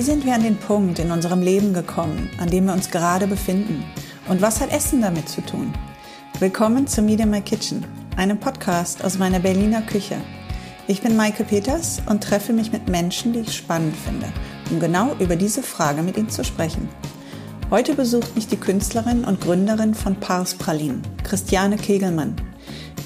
Wie sind wir an den Punkt in unserem Leben gekommen, an dem wir uns gerade befinden? Und was hat Essen damit zu tun? Willkommen zu Meet in My Kitchen, einem Podcast aus meiner Berliner Küche. Ich bin Maike Peters und treffe mich mit Menschen, die ich spannend finde, um genau über diese Frage mit ihnen zu sprechen. Heute besucht mich die Künstlerin und Gründerin von Pars Pralinen, Christiane Kegelmann.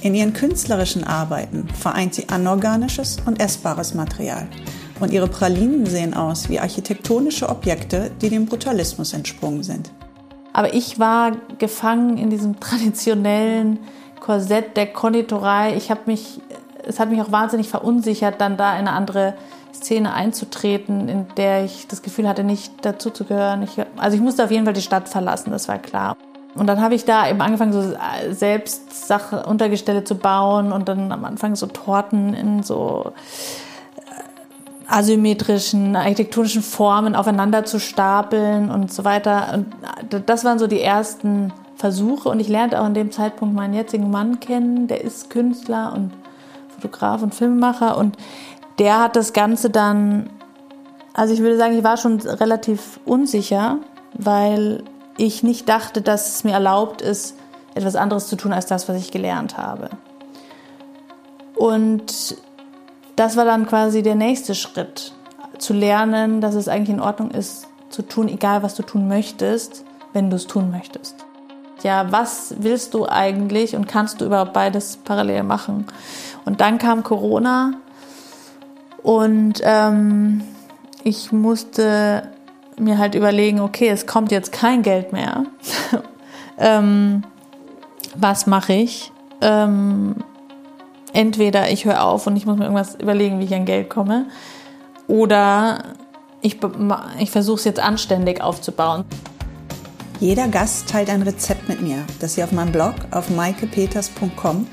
In ihren künstlerischen Arbeiten vereint sie anorganisches und essbares Material – und ihre Pralinen sehen aus wie architektonische Objekte, die dem Brutalismus entsprungen sind. Aber ich war gefangen in diesem traditionellen Korsett der Konditorei. Ich habe mich, es hat mich auch wahnsinnig verunsichert, dann da in eine andere Szene einzutreten, in der ich das Gefühl hatte, nicht dazuzugehören. Ich, also ich musste auf jeden Fall die Stadt verlassen, das war klar. Und dann habe ich da eben angefangen, so selbst Sache, Untergestelle zu bauen und dann am Anfang so Torten in so asymmetrischen architektonischen Formen aufeinander zu stapeln und so weiter. Und das waren so die ersten Versuche und ich lernte auch in dem Zeitpunkt meinen jetzigen Mann kennen, der ist Künstler und Fotograf und Filmemacher und der hat das Ganze dann, also ich würde sagen, ich war schon relativ unsicher, weil ich nicht dachte, dass es mir erlaubt ist, etwas anderes zu tun als das, was ich gelernt habe. Und das war dann quasi der nächste Schritt, zu lernen, dass es eigentlich in Ordnung ist, zu tun, egal was du tun möchtest, wenn du es tun möchtest. Ja, was willst du eigentlich und kannst du überhaupt beides parallel machen? Und dann kam Corona und ähm, ich musste mir halt überlegen, okay, es kommt jetzt kein Geld mehr. ähm, was mache ich? Ähm, entweder ich höre auf und ich muss mir irgendwas überlegen, wie ich an Geld komme, oder ich, ich versuche es jetzt anständig aufzubauen. Jeder Gast teilt ein Rezept mit mir, das ihr auf meinem Blog auf maikepeters.com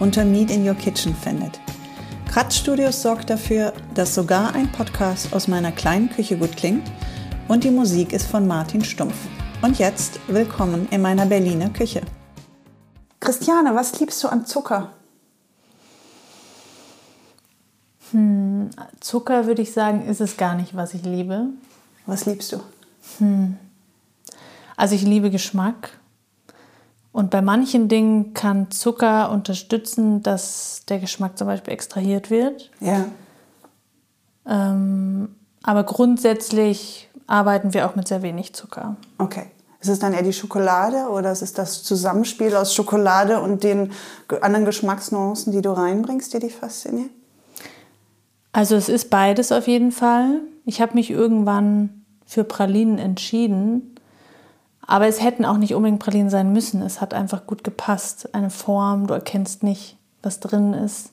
unter Meet in Your Kitchen findet. Studios sorgt dafür, dass sogar ein Podcast aus meiner kleinen Küche gut klingt und die Musik ist von Martin Stumpf. Und jetzt willkommen in meiner Berliner Küche. Christiane, was liebst du an Zucker? Hm, Zucker würde ich sagen, ist es gar nicht, was ich liebe. Was liebst du? Hm. Also ich liebe Geschmack. Und bei manchen Dingen kann Zucker unterstützen, dass der Geschmack zum Beispiel extrahiert wird. Ja. Ähm, aber grundsätzlich arbeiten wir auch mit sehr wenig Zucker. Okay. Ist es dann eher die Schokolade oder ist es das Zusammenspiel aus Schokolade und den anderen Geschmacksnuancen, die du reinbringst, die dich faszinieren? Also es ist beides auf jeden Fall. Ich habe mich irgendwann für Pralinen entschieden, aber es hätten auch nicht unbedingt Pralinen sein müssen. Es hat einfach gut gepasst. Eine Form, du erkennst nicht, was drin ist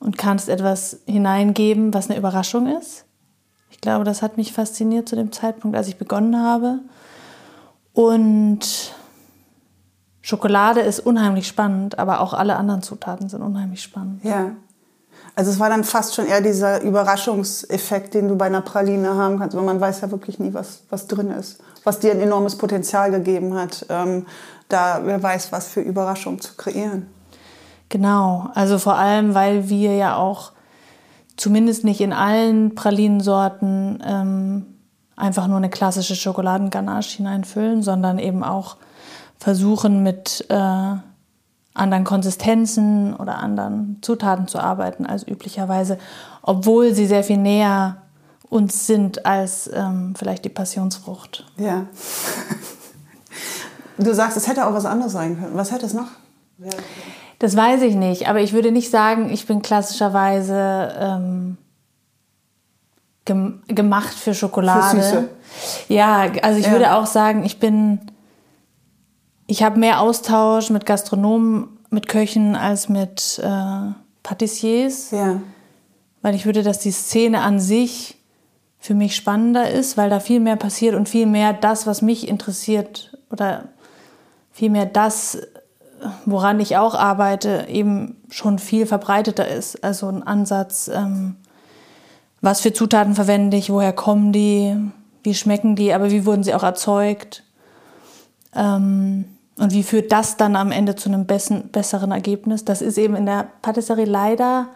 und kannst etwas hineingeben, was eine Überraschung ist. Ich glaube, das hat mich fasziniert zu dem Zeitpunkt, als ich begonnen habe. Und Schokolade ist unheimlich spannend, aber auch alle anderen Zutaten sind unheimlich spannend. Ja. Also es war dann fast schon eher dieser Überraschungseffekt, den du bei einer Praline haben kannst, weil man weiß ja wirklich nie, was, was drin ist, was dir ein enormes Potenzial gegeben hat, ähm, da wer weiß, was für Überraschungen zu kreieren. Genau, also vor allem, weil wir ja auch zumindest nicht in allen Pralinensorten ähm, einfach nur eine klassische Schokoladenganache hineinfüllen, sondern eben auch versuchen mit äh, anderen Konsistenzen oder anderen Zutaten zu arbeiten als üblicherweise, obwohl sie sehr viel näher uns sind als ähm, vielleicht die Passionsfrucht. Ja. Du sagst, es hätte auch was anderes sein können. Was hätte es noch? Das weiß ich nicht, aber ich würde nicht sagen, ich bin klassischerweise ähm, gem gemacht für Schokolade. Für Süße. Ja, also ich ja. würde auch sagen, ich bin ich habe mehr Austausch mit Gastronomen, mit Köchen als mit äh, Patissiers. Ja. Weil ich würde, dass die Szene an sich für mich spannender ist, weil da viel mehr passiert und viel mehr das, was mich interessiert oder viel mehr das, woran ich auch arbeite, eben schon viel verbreiteter ist. Also ein Ansatz, ähm, was für Zutaten verwende ich, woher kommen die, wie schmecken die, aber wie wurden sie auch erzeugt. Ähm, und wie führt das dann am Ende zu einem besseren Ergebnis? Das ist eben in der Patisserie leider,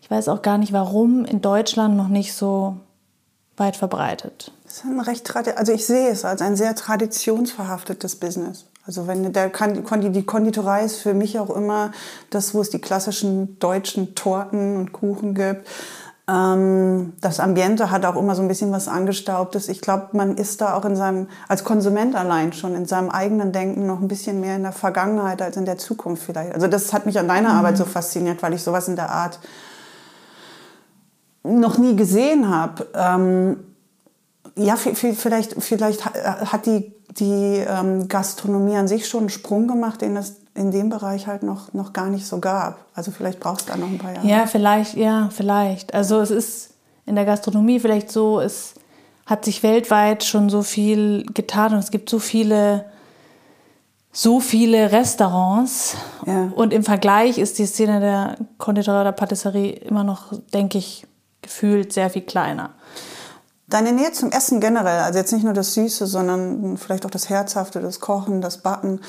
ich weiß auch gar nicht warum, in Deutschland noch nicht so weit verbreitet. Das ist ein recht, also ich sehe es als ein sehr traditionsverhaftetes Business. Also wenn der die Konditorei ist für mich auch immer das, wo es die klassischen deutschen Torten und Kuchen gibt. Ähm, das Ambiente hat auch immer so ein bisschen was angestaubtes. Ich glaube, man ist da auch in seinem, als Konsument allein schon, in seinem eigenen Denken noch ein bisschen mehr in der Vergangenheit als in der Zukunft vielleicht. Also das hat mich an deiner mhm. Arbeit so fasziniert, weil ich sowas in der Art noch nie gesehen habe. Ähm, ja, vielleicht, vielleicht hat die, die ähm, Gastronomie an sich schon einen Sprung gemacht, den es in dem Bereich halt noch, noch gar nicht so gab. Also vielleicht brauchst du da noch ein paar Jahre. Ja, vielleicht, ja, vielleicht. Also es ist in der Gastronomie vielleicht so, es hat sich weltweit schon so viel getan und es gibt so viele, so viele Restaurants. Ja. Und im Vergleich ist die Szene der Konditorei oder Patisserie immer noch, denke ich, gefühlt sehr viel kleiner. Deine Nähe zum Essen generell, also jetzt nicht nur das Süße, sondern vielleicht auch das Herzhafte, das Kochen, das Backen.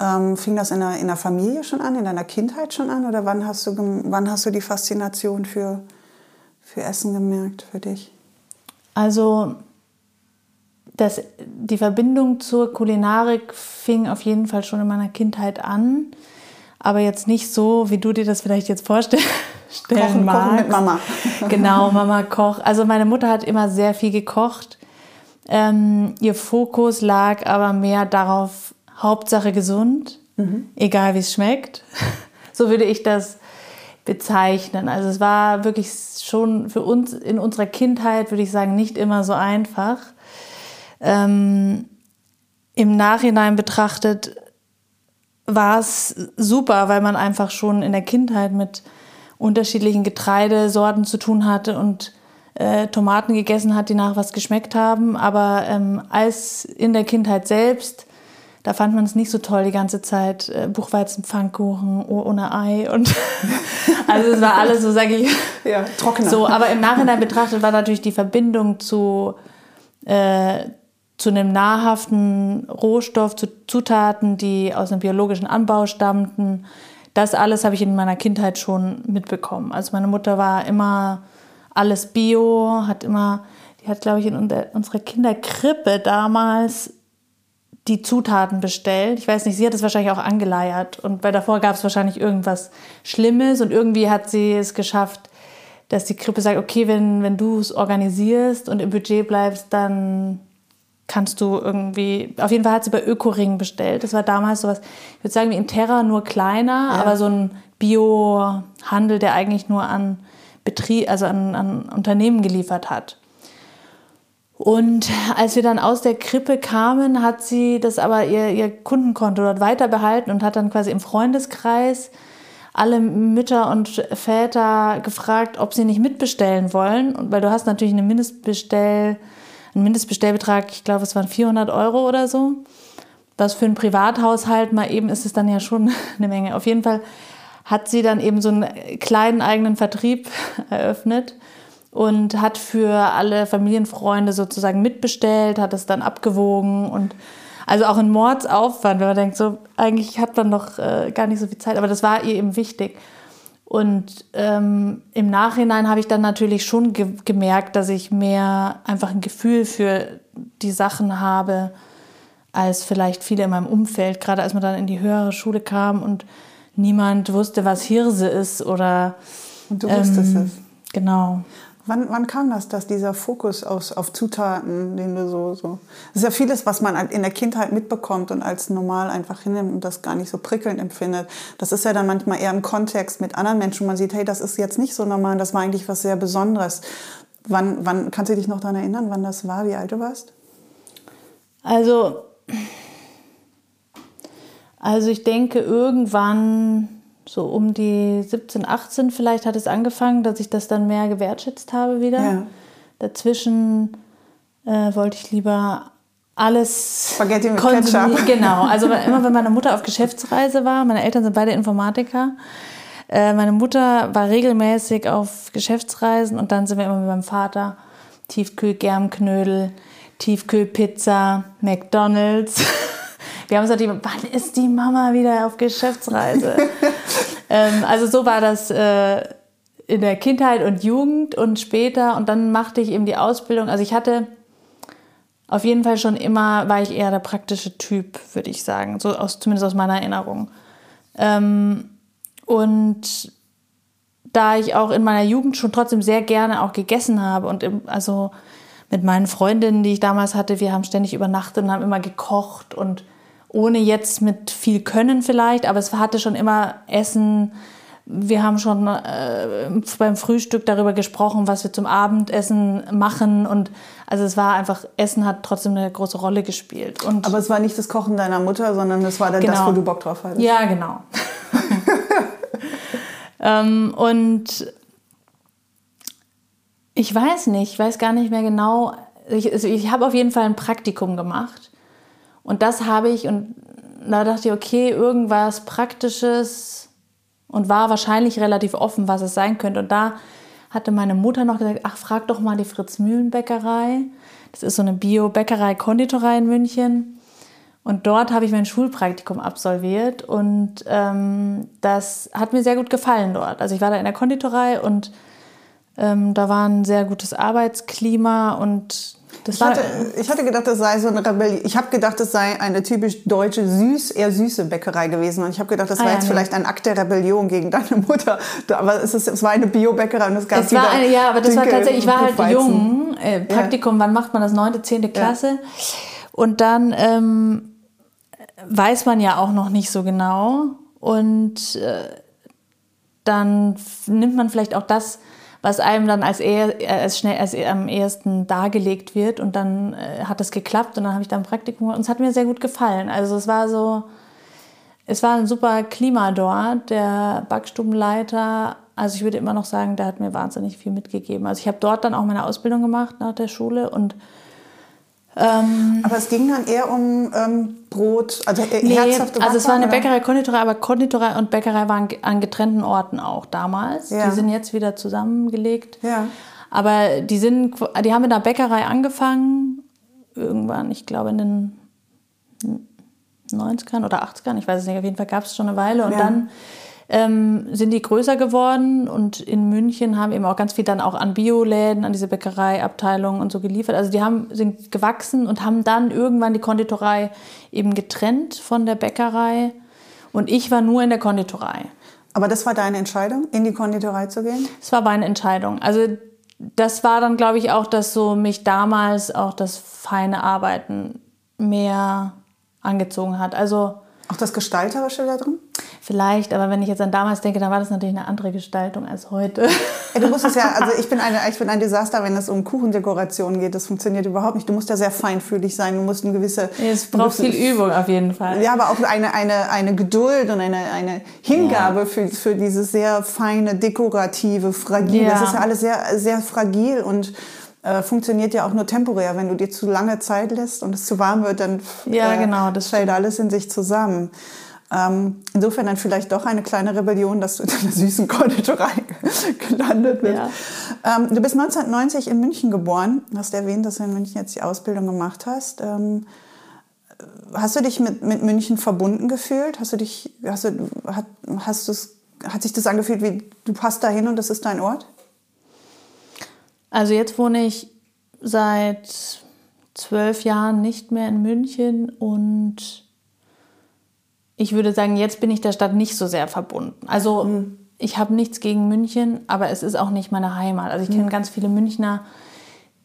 Ähm, fing das in der, in der Familie schon an, in deiner Kindheit schon an? Oder wann hast du, wann hast du die Faszination für, für Essen gemerkt für dich? Also das, die Verbindung zur Kulinarik fing auf jeden Fall schon in meiner Kindheit an. Aber jetzt nicht so, wie du dir das vielleicht jetzt vorstellst kochen, magst. Kochen mit Mama. genau, Mama kocht. Also meine Mutter hat immer sehr viel gekocht. Ähm, ihr Fokus lag aber mehr darauf, Hauptsache gesund, mhm. egal wie es schmeckt. so würde ich das bezeichnen. Also es war wirklich schon für uns in unserer Kindheit, würde ich sagen, nicht immer so einfach. Ähm, Im Nachhinein betrachtet war es super, weil man einfach schon in der Kindheit mit unterschiedlichen Getreidesorten zu tun hatte und äh, Tomaten gegessen hat, die nach was geschmeckt haben. Aber ähm, als in der Kindheit selbst, da fand man es nicht so toll die ganze Zeit. Äh, Buchweizen, Pfannkuchen ohne Ei und also es war alles so, sage ich. Ja, trockener. So, aber im Nachhinein betrachtet war natürlich die Verbindung zu äh, zu einem nahrhaften Rohstoff, zu Zutaten, die aus einem biologischen Anbau stammten, das alles habe ich in meiner Kindheit schon mitbekommen. Also meine Mutter war immer alles Bio, hat immer, die hat, glaube ich, in unserer Kinderkrippe damals die Zutaten bestellt. Ich weiß nicht, sie hat es wahrscheinlich auch angeleiert. Und bei davor gab es wahrscheinlich irgendwas Schlimmes und irgendwie hat sie es geschafft, dass die Krippe sagt, okay, wenn, wenn du es organisierst und im Budget bleibst, dann kannst du irgendwie, auf jeden Fall hat sie bei Ökoring bestellt. Das war damals sowas, ich würde sagen wie in Terra, nur kleiner, ja. aber so ein Bio-Handel, der eigentlich nur an Betrieb, also an, an Unternehmen geliefert hat. Und als wir dann aus der Krippe kamen, hat sie das aber ihr, ihr Kundenkonto dort weiter behalten und hat dann quasi im Freundeskreis alle Mütter und Väter gefragt, ob sie nicht mitbestellen wollen. Und weil du hast natürlich eine Mindestbestell- ein Mindestbestellbetrag, ich glaube, es waren 400 Euro oder so. Was für einen Privathaushalt mal eben ist es dann ja schon eine Menge. Auf jeden Fall hat sie dann eben so einen kleinen eigenen Vertrieb eröffnet und hat für alle Familienfreunde sozusagen mitbestellt, hat es dann abgewogen und also auch ein Mordsaufwand, wenn man denkt, so eigentlich hat man doch äh, gar nicht so viel Zeit, aber das war ihr eben wichtig. Und ähm, im Nachhinein habe ich dann natürlich schon ge gemerkt, dass ich mehr einfach ein Gefühl für die Sachen habe, als vielleicht viele in meinem Umfeld, gerade als man dann in die höhere Schule kam und niemand wusste, was Hirse ist oder. Und du wusstest ähm, es. Genau. Wann, wann kam das, dass dieser Fokus aus, auf Zutaten, den du so, so. Das ist ja vieles, was man in der Kindheit mitbekommt und als normal einfach hinnimmt und das gar nicht so prickelnd empfindet. Das ist ja dann manchmal eher im Kontext mit anderen Menschen. Man sieht, hey, das ist jetzt nicht so normal, das war eigentlich was sehr Besonderes. Wann, wann kannst du dich noch daran erinnern, wann das war, wie alt du warst? Also, also ich denke, irgendwann so um die 17, 18 vielleicht hat es angefangen, dass ich das dann mehr gewertschätzt habe wieder. Ja. Dazwischen äh, wollte ich lieber alles Spaghetti mit Ketchup. Genau, also immer wenn meine Mutter auf Geschäftsreise war, meine Eltern sind beide Informatiker, äh, meine Mutter war regelmäßig auf Geschäftsreisen und dann sind wir immer mit meinem Vater Tiefkühl-Germknödel, Tiefkühlpizza, McDonalds. Wir haben gesagt, wann ist die Mama wieder auf Geschäftsreise? ähm, also so war das äh, in der Kindheit und Jugend und später und dann machte ich eben die Ausbildung. Also ich hatte auf jeden Fall schon immer, war ich eher der praktische Typ, würde ich sagen, so aus, zumindest aus meiner Erinnerung. Ähm, und da ich auch in meiner Jugend schon trotzdem sehr gerne auch gegessen habe und im, also mit meinen Freundinnen, die ich damals hatte, wir haben ständig übernachtet und haben immer gekocht und ohne jetzt mit viel Können vielleicht, aber es hatte schon immer Essen. Wir haben schon äh, beim Frühstück darüber gesprochen, was wir zum Abendessen machen und also es war einfach Essen hat trotzdem eine große Rolle gespielt. Und aber es war nicht das Kochen deiner Mutter, sondern es war dann genau. das, wo du Bock drauf hattest. Ja, genau. ähm, und ich weiß nicht, ich weiß gar nicht mehr genau. Ich, also ich habe auf jeden Fall ein Praktikum gemacht. Und das habe ich, und da dachte ich, okay, irgendwas Praktisches und war wahrscheinlich relativ offen, was es sein könnte. Und da hatte meine Mutter noch gesagt, ach, frag doch mal die Fritz-Mühlen-Bäckerei. Das ist so eine Bio-Bäckerei-Konditorei in München. Und dort habe ich mein Schulpraktikum absolviert und ähm, das hat mir sehr gut gefallen dort. Also ich war da in der Konditorei und ähm, da war ein sehr gutes Arbeitsklima und das ich, hatte, ich hatte gedacht, das sei so eine Rebellion. Ich habe gedacht, das sei eine typisch deutsche, süß, eher süße Bäckerei gewesen. Und ich habe gedacht, das ah, war ja, jetzt nee. vielleicht ein Akt der Rebellion gegen deine Mutter. Aber es, ist, es war eine Bio-Bäckerei und es gab es war eine, Ja, aber das war tatsächlich, ich war halt jung. Äh, Praktikum, ja. wann macht man das? Neunte, zehnte Klasse. Ja. Und dann ähm, weiß man ja auch noch nicht so genau. Und äh, dann nimmt man vielleicht auch das was einem dann als, eher, als, schnell, als am ehesten dargelegt wird. Und dann äh, hat es geklappt und dann habe ich da ein Praktikum. Und es hat mir sehr gut gefallen. Also es war so, es war ein super Klima dort. Der Backstubenleiter, also ich würde immer noch sagen, der hat mir wahnsinnig viel mitgegeben. Also ich habe dort dann auch meine Ausbildung gemacht nach der Schule und ähm, aber es ging dann eher um ähm, Brot, also äh, nee, herzhafte Also es war eine Bäckerei, Konditorei, aber Konditorei und Bäckerei waren an getrennten Orten auch damals. Ja. Die sind jetzt wieder zusammengelegt. Ja. Aber die sind, die haben in der Bäckerei angefangen, irgendwann, ich glaube in den 90ern oder 80ern, ich weiß es nicht, auf jeden Fall gab es schon eine Weile. Und ja. dann ähm, sind die größer geworden und in München haben eben auch ganz viel dann auch an Bioläden, an diese Bäckereiabteilung und so geliefert. Also die haben, sind gewachsen und haben dann irgendwann die Konditorei eben getrennt von der Bäckerei und ich war nur in der Konditorei. Aber das war deine Entscheidung, in die Konditorei zu gehen? Das war meine Entscheidung. Also das war dann, glaube ich, auch, dass so mich damals auch das feine Arbeiten mehr angezogen hat. Also auch das Gestalterische da drin? Vielleicht, aber wenn ich jetzt an damals denke, dann war das natürlich eine andere Gestaltung als heute. Ja, du musst es ja, also ich bin, eine, ich bin ein Desaster, wenn es um Kuchendekoration geht. Das funktioniert überhaupt nicht. Du musst ja sehr feinfühlig sein. Du musst eine gewisse. Es braucht viel Übung auf jeden Fall. Ja, aber auch eine, eine, eine Geduld und eine, eine Hingabe ja. für, für dieses sehr feine, dekorative, fragile. Ja. Das ist ja alles sehr, sehr fragil und äh, funktioniert ja auch nur temporär. Wenn du dir zu lange Zeit lässt und es zu warm wird, dann ja, äh, genau, das fällt alles in sich zusammen. Ähm, insofern dann vielleicht doch eine kleine Rebellion, dass du in einer süßen Konditorei gelandet bist. Ja. Ähm, du bist 1990 in München geboren. Du hast erwähnt, dass du in München jetzt die Ausbildung gemacht hast. Ähm, hast du dich mit, mit München verbunden gefühlt? Hast du dich, hast du, hat, hast hat sich das angefühlt wie du passt dahin und das ist dein Ort? Also jetzt wohne ich seit zwölf Jahren nicht mehr in München und ich würde sagen, jetzt bin ich der Stadt nicht so sehr verbunden. Also mhm. ich habe nichts gegen München, aber es ist auch nicht meine Heimat. Also ich kenne mhm. ganz viele Münchner,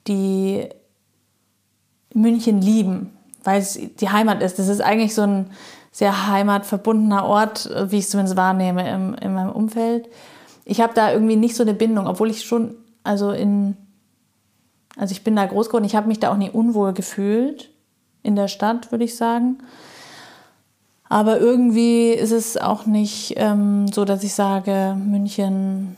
die München lieben, weil es die Heimat ist. Das ist eigentlich so ein sehr heimatverbundener Ort, wie ich es zumindest wahrnehme im, in meinem Umfeld. Ich habe da irgendwie nicht so eine Bindung, obwohl ich schon, also in, also ich bin da groß geworden, ich habe mich da auch nie unwohl gefühlt in der Stadt, würde ich sagen. Aber irgendwie ist es auch nicht ähm, so, dass ich sage, München,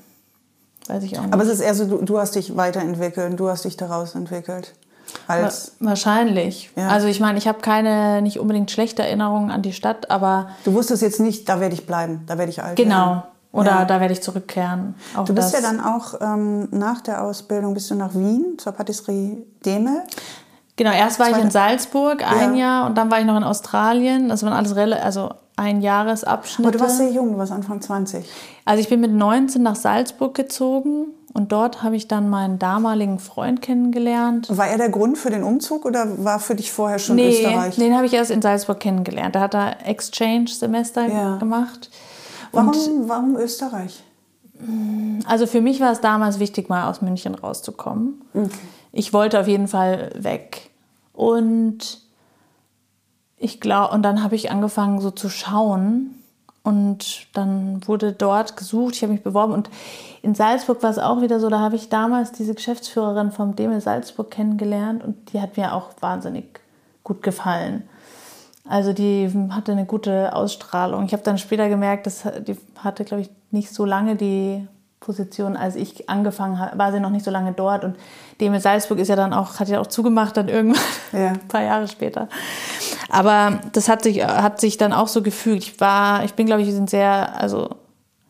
weiß ich auch nicht. Aber es ist eher so, du, du hast dich weiterentwickelt, du hast dich daraus entwickelt. Als Wahrscheinlich. Ja. Also ich meine, ich habe keine nicht unbedingt schlechte Erinnerungen an die Stadt, aber du wusstest jetzt nicht, da werde ich bleiben, da werde ich alt. Genau. Werden. Oder ja. da werde ich zurückkehren. Du bist ja dann auch ähm, nach der Ausbildung bist du nach Wien zur Patisserie Demel. Genau, erst war ich in Salzburg ein ja. Jahr und dann war ich noch in Australien. Das waren alles, also Einjahresabschnitte. Aber du warst sehr jung, du warst Anfang 20. Also ich bin mit 19 nach Salzburg gezogen und dort habe ich dann meinen damaligen Freund kennengelernt. War er der Grund für den Umzug oder war für dich vorher schon nee, Österreich? Den habe ich erst in Salzburg kennengelernt. Da hat er Exchange-Semester Ja. gemacht. Warum, warum Österreich? Also für mich war es damals wichtig, mal aus München rauszukommen. Ich wollte auf jeden Fall weg. Und ich glaube, und dann habe ich angefangen so zu schauen. Und dann wurde dort gesucht, ich habe mich beworben. Und in Salzburg war es auch wieder so, da habe ich damals diese Geschäftsführerin vom Demel Salzburg kennengelernt und die hat mir auch wahnsinnig gut gefallen. Also die hatte eine gute Ausstrahlung. Ich habe dann später gemerkt, dass die hatte, glaube ich, nicht so lange die Position, als ich angefangen habe, war sie noch nicht so lange dort. Und Demel Salzburg ist ja dann auch, hat ja auch zugemacht dann irgendwann, Ja. ein paar Jahre später. Aber das hat sich, hat sich dann auch so gefügt. Ich war, ich bin, glaube ich, sind sehr, also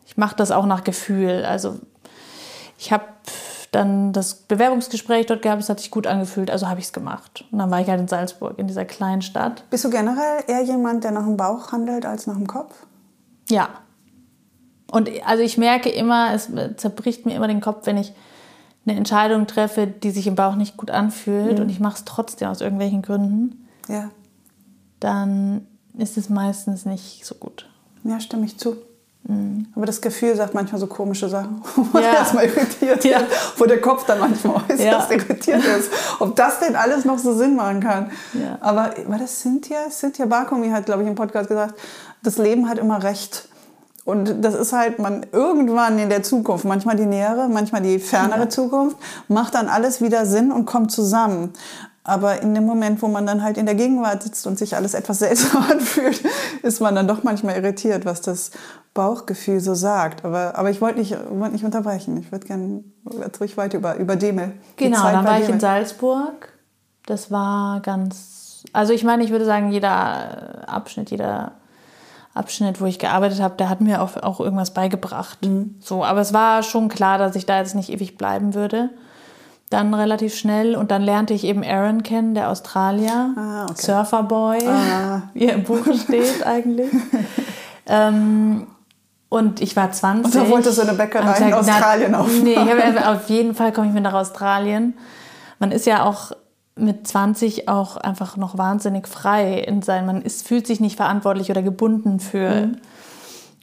ich mache das auch nach Gefühl. Also ich habe dann das Bewerbungsgespräch dort gehabt, es hat sich gut angefühlt, also habe ich es gemacht. Und dann war ich halt in Salzburg, in dieser kleinen Stadt. Bist du generell eher jemand, der nach dem Bauch handelt als nach dem Kopf? Ja. Und also ich merke immer, es zerbricht mir immer den Kopf, wenn ich eine Entscheidung treffe, die sich im Bauch nicht gut anfühlt und ich mache es trotzdem aus irgendwelchen Gründen, Ja. dann ist es meistens nicht so gut. Ja, stimme ich zu. Aber das Gefühl sagt manchmal so komische Sachen, wo Ja. erstmal irritiert Ja. wird, wo der Kopf dann manchmal äußerst Ja. irritiert ist. Ob das denn alles noch so Sinn machen kann. Ja. Aber war das Cynthia? Cynthia Barkomi hat, glaube ich, im Podcast gesagt, das Leben hat immer recht. Und das ist halt, man irgendwann in der Zukunft, manchmal die nähere, manchmal die fernere Zukunft, macht dann alles wieder Sinn und kommt zusammen. Aber in dem Moment, wo man dann halt in der Gegenwart sitzt und sich alles etwas seltsam anfühlt, ist man dann doch manchmal irritiert, was das Bauchgefühl so sagt. Aber, aber ich wollte nicht, wollte nicht unterbrechen. Ich würde gerne jetzt ruhig weiter über, über Demel. Genau, dann war ich in Demel. Salzburg. Das war ganz, also ich meine, ich würde sagen, jeder Abschnitt, jeder Abschnitt, wo ich gearbeitet habe, der hat mir auch, auch irgendwas beigebracht. So, aber es war schon klar, dass ich da jetzt nicht ewig bleiben würde. Dann relativ schnell und dann lernte ich eben Aaron kennen, der Australier, Ah, okay. Surferboy, Ah. wie er im Buch steht eigentlich. ähm, und ich war 20. Und da wolltest du eine Bäckerei Und in sag, na, Australien aufmachen. Nee, ich habe auf jeden Fall komme ich mit nach Australien. Man ist ja auch mit 20 auch einfach noch wahnsinnig frei in sein. Man ist, fühlt sich nicht verantwortlich oder gebunden für,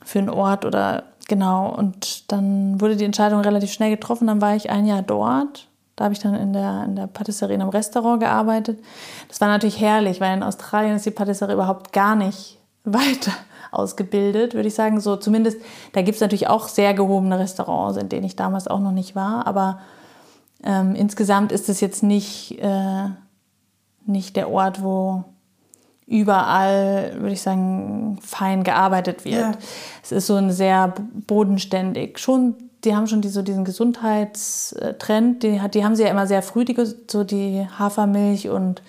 für einen Ort oder genau. Und dann wurde die Entscheidung relativ schnell getroffen. Dann war ich ein Jahr dort. Da habe ich dann in der, in der Patisserie in einem Restaurant gearbeitet. Das war natürlich herrlich, weil in Australien ist die Patisserie überhaupt gar nicht weiter ausgebildet, würde ich sagen. So zumindest, da gibt es natürlich auch sehr gehobene Restaurants, in denen ich damals auch noch nicht war. Aber ähm, insgesamt ist es jetzt nicht, äh, nicht der Ort, wo überall, würde ich sagen, fein gearbeitet wird. Ja. Es ist so ein sehr bodenständig. Schon, die haben schon die, so diesen Gesundheitstrend, die, die haben sie ja immer sehr früh, die, so die Hafermilch und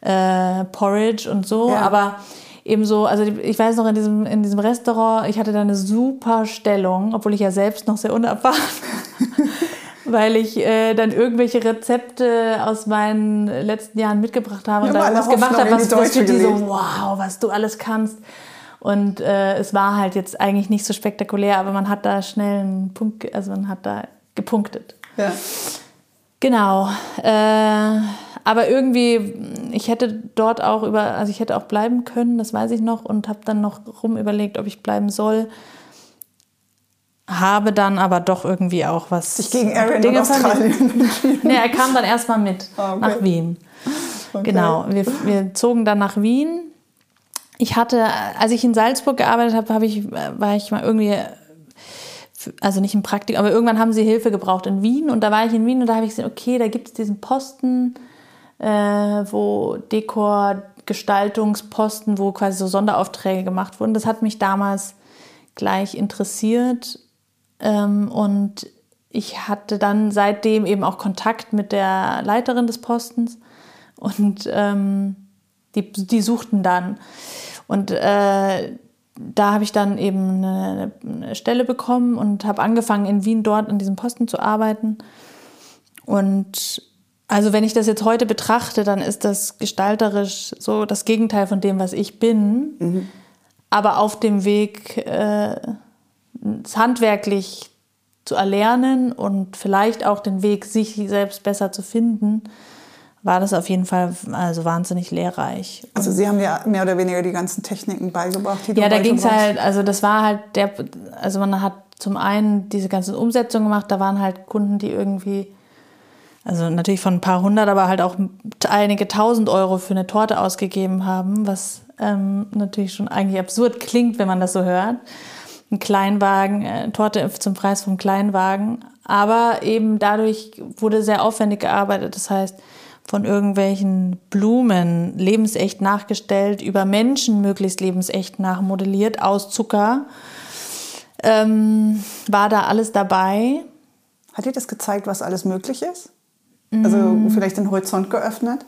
äh, Porridge und so, Ja. aber ebenso, also die- ich weiß noch in diesem, in diesem Restaurant, ich hatte da eine super Stellung, obwohl ich ja selbst noch sehr unerfahren weil ich äh, dann irgendwelche Rezepte aus meinen letzten Jahren mitgebracht habe und Ja, da meine was gemacht habe, was, was für die so, wow, was du alles kannst. Und äh, es war halt jetzt eigentlich nicht so spektakulär, aber man hat da schnell einen Punkt, also man hat da gepunktet. Ja. Genau. Äh, aber irgendwie, ich hätte dort auch über, also ich hätte auch bleiben können, das weiß ich noch, und habe dann noch rum überlegt, ob ich bleiben soll. Habe dann aber doch irgendwie auch was. Sich gegen Aaron Dinge in Australien. Nee, er kam dann erstmal mit Ah, okay. nach Wien. Okay. Genau, wir, wir zogen dann nach Wien. Ich hatte, als ich in Salzburg gearbeitet habe, habe ich, war ich mal irgendwie, also nicht im Praktikum, aber irgendwann haben sie Hilfe gebraucht in Wien und da war ich in Wien und da habe ich gesehen, okay, da gibt es diesen Posten, äh, wo Dekor, Gestaltungsposten, wo quasi so Sonderaufträge gemacht wurden. Das hat mich damals gleich interessiert ähm, und ich hatte dann seitdem eben auch Kontakt mit der Leiterin des Postens und ähm, die, die suchten dann. Und äh, da habe ich dann eben eine, eine Stelle bekommen und habe angefangen in Wien dort an diesem Posten zu arbeiten. Und also wenn ich das jetzt heute betrachte, dann ist das gestalterisch so das Gegenteil von dem, was ich bin. aber auf dem Weg, äh, es handwerklich zu erlernen und vielleicht auch den Weg, sich selbst besser zu finden, war das auf jeden Fall also wahnsinnig lehrreich. Also Sie haben ja mehr oder weniger die ganzen Techniken beigebracht, die Ja, da ging es halt, also das war halt der, also man hat zum einen diese ganze Umsetzung gemacht, da waren halt Kunden, die irgendwie, also natürlich von ein paar hundert, aber halt auch einige tausend Euro für eine Torte ausgegeben haben, was ähm, natürlich schon eigentlich absurd klingt, wenn man das so hört. Ein Kleinwagen, äh, Torte zum Preis vom Kleinwagen. Aber eben dadurch wurde sehr aufwendig gearbeitet. Das heißt, von irgendwelchen Blumen lebensecht nachgestellt, über Menschen möglichst lebensecht nachmodelliert, aus Zucker. Ähm, war da alles dabei. Hat dir das gezeigt, was alles möglich ist? Also mm. vielleicht den Horizont geöffnet?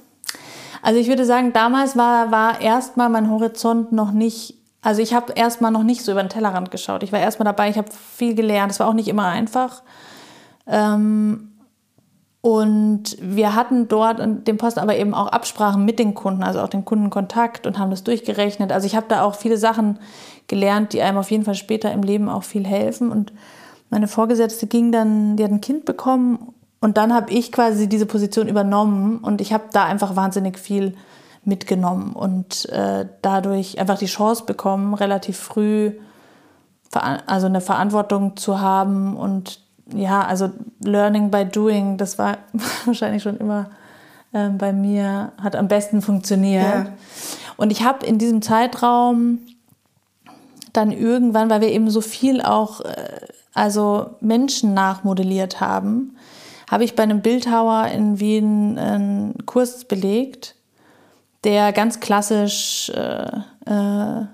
Also ich würde sagen, damals war, war erstmal mein Horizont noch nicht, also ich habe erstmal noch nicht so über den Tellerrand geschaut. Ich war erstmal dabei, ich habe viel gelernt. Es war auch nicht immer einfach. Ähm, und wir hatten dort in dem Posten aber eben auch Absprachen mit den Kunden, also auch den Kundenkontakt und haben das durchgerechnet. Also ich habe da auch viele Sachen gelernt, die einem auf jeden Fall später im Leben auch viel helfen. Und meine Vorgesetzte ging dann, die hat ein Kind bekommen und dann habe ich quasi diese Position übernommen und ich habe da einfach wahnsinnig viel mitgenommen und äh, dadurch einfach die Chance bekommen, relativ früh also eine Verantwortung zu haben und ja, also Learning by Doing, das war wahrscheinlich schon immer äh, bei mir, hat am besten funktioniert. Ja. Und ich habe in diesem Zeitraum dann irgendwann, weil wir eben so viel auch äh, also Menschen nachmodelliert haben, habe ich bei einem Bildhauer in Wien einen Kurs belegt, der ganz klassisch äh, äh,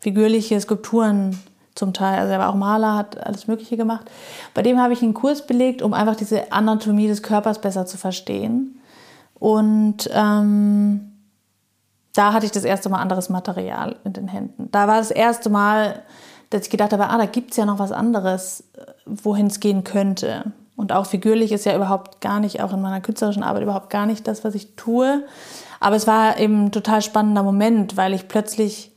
figürliche Skulpturen zum Teil, also er war auch Maler, hat alles Mögliche gemacht. Bei dem habe ich einen Kurs belegt, um einfach diese Anatomie des Körpers besser zu verstehen. Und ähm, da hatte ich das erste Mal anderes Material in den Händen. Da war das erste Mal, dass ich gedacht habe, ah, da gibt es ja noch was anderes, wohin es gehen könnte. Und auch figürlich ist ja überhaupt gar nicht, auch in meiner künstlerischen Arbeit überhaupt gar nicht das, was ich tue. Aber es war eben ein total spannender Moment, weil ich plötzlich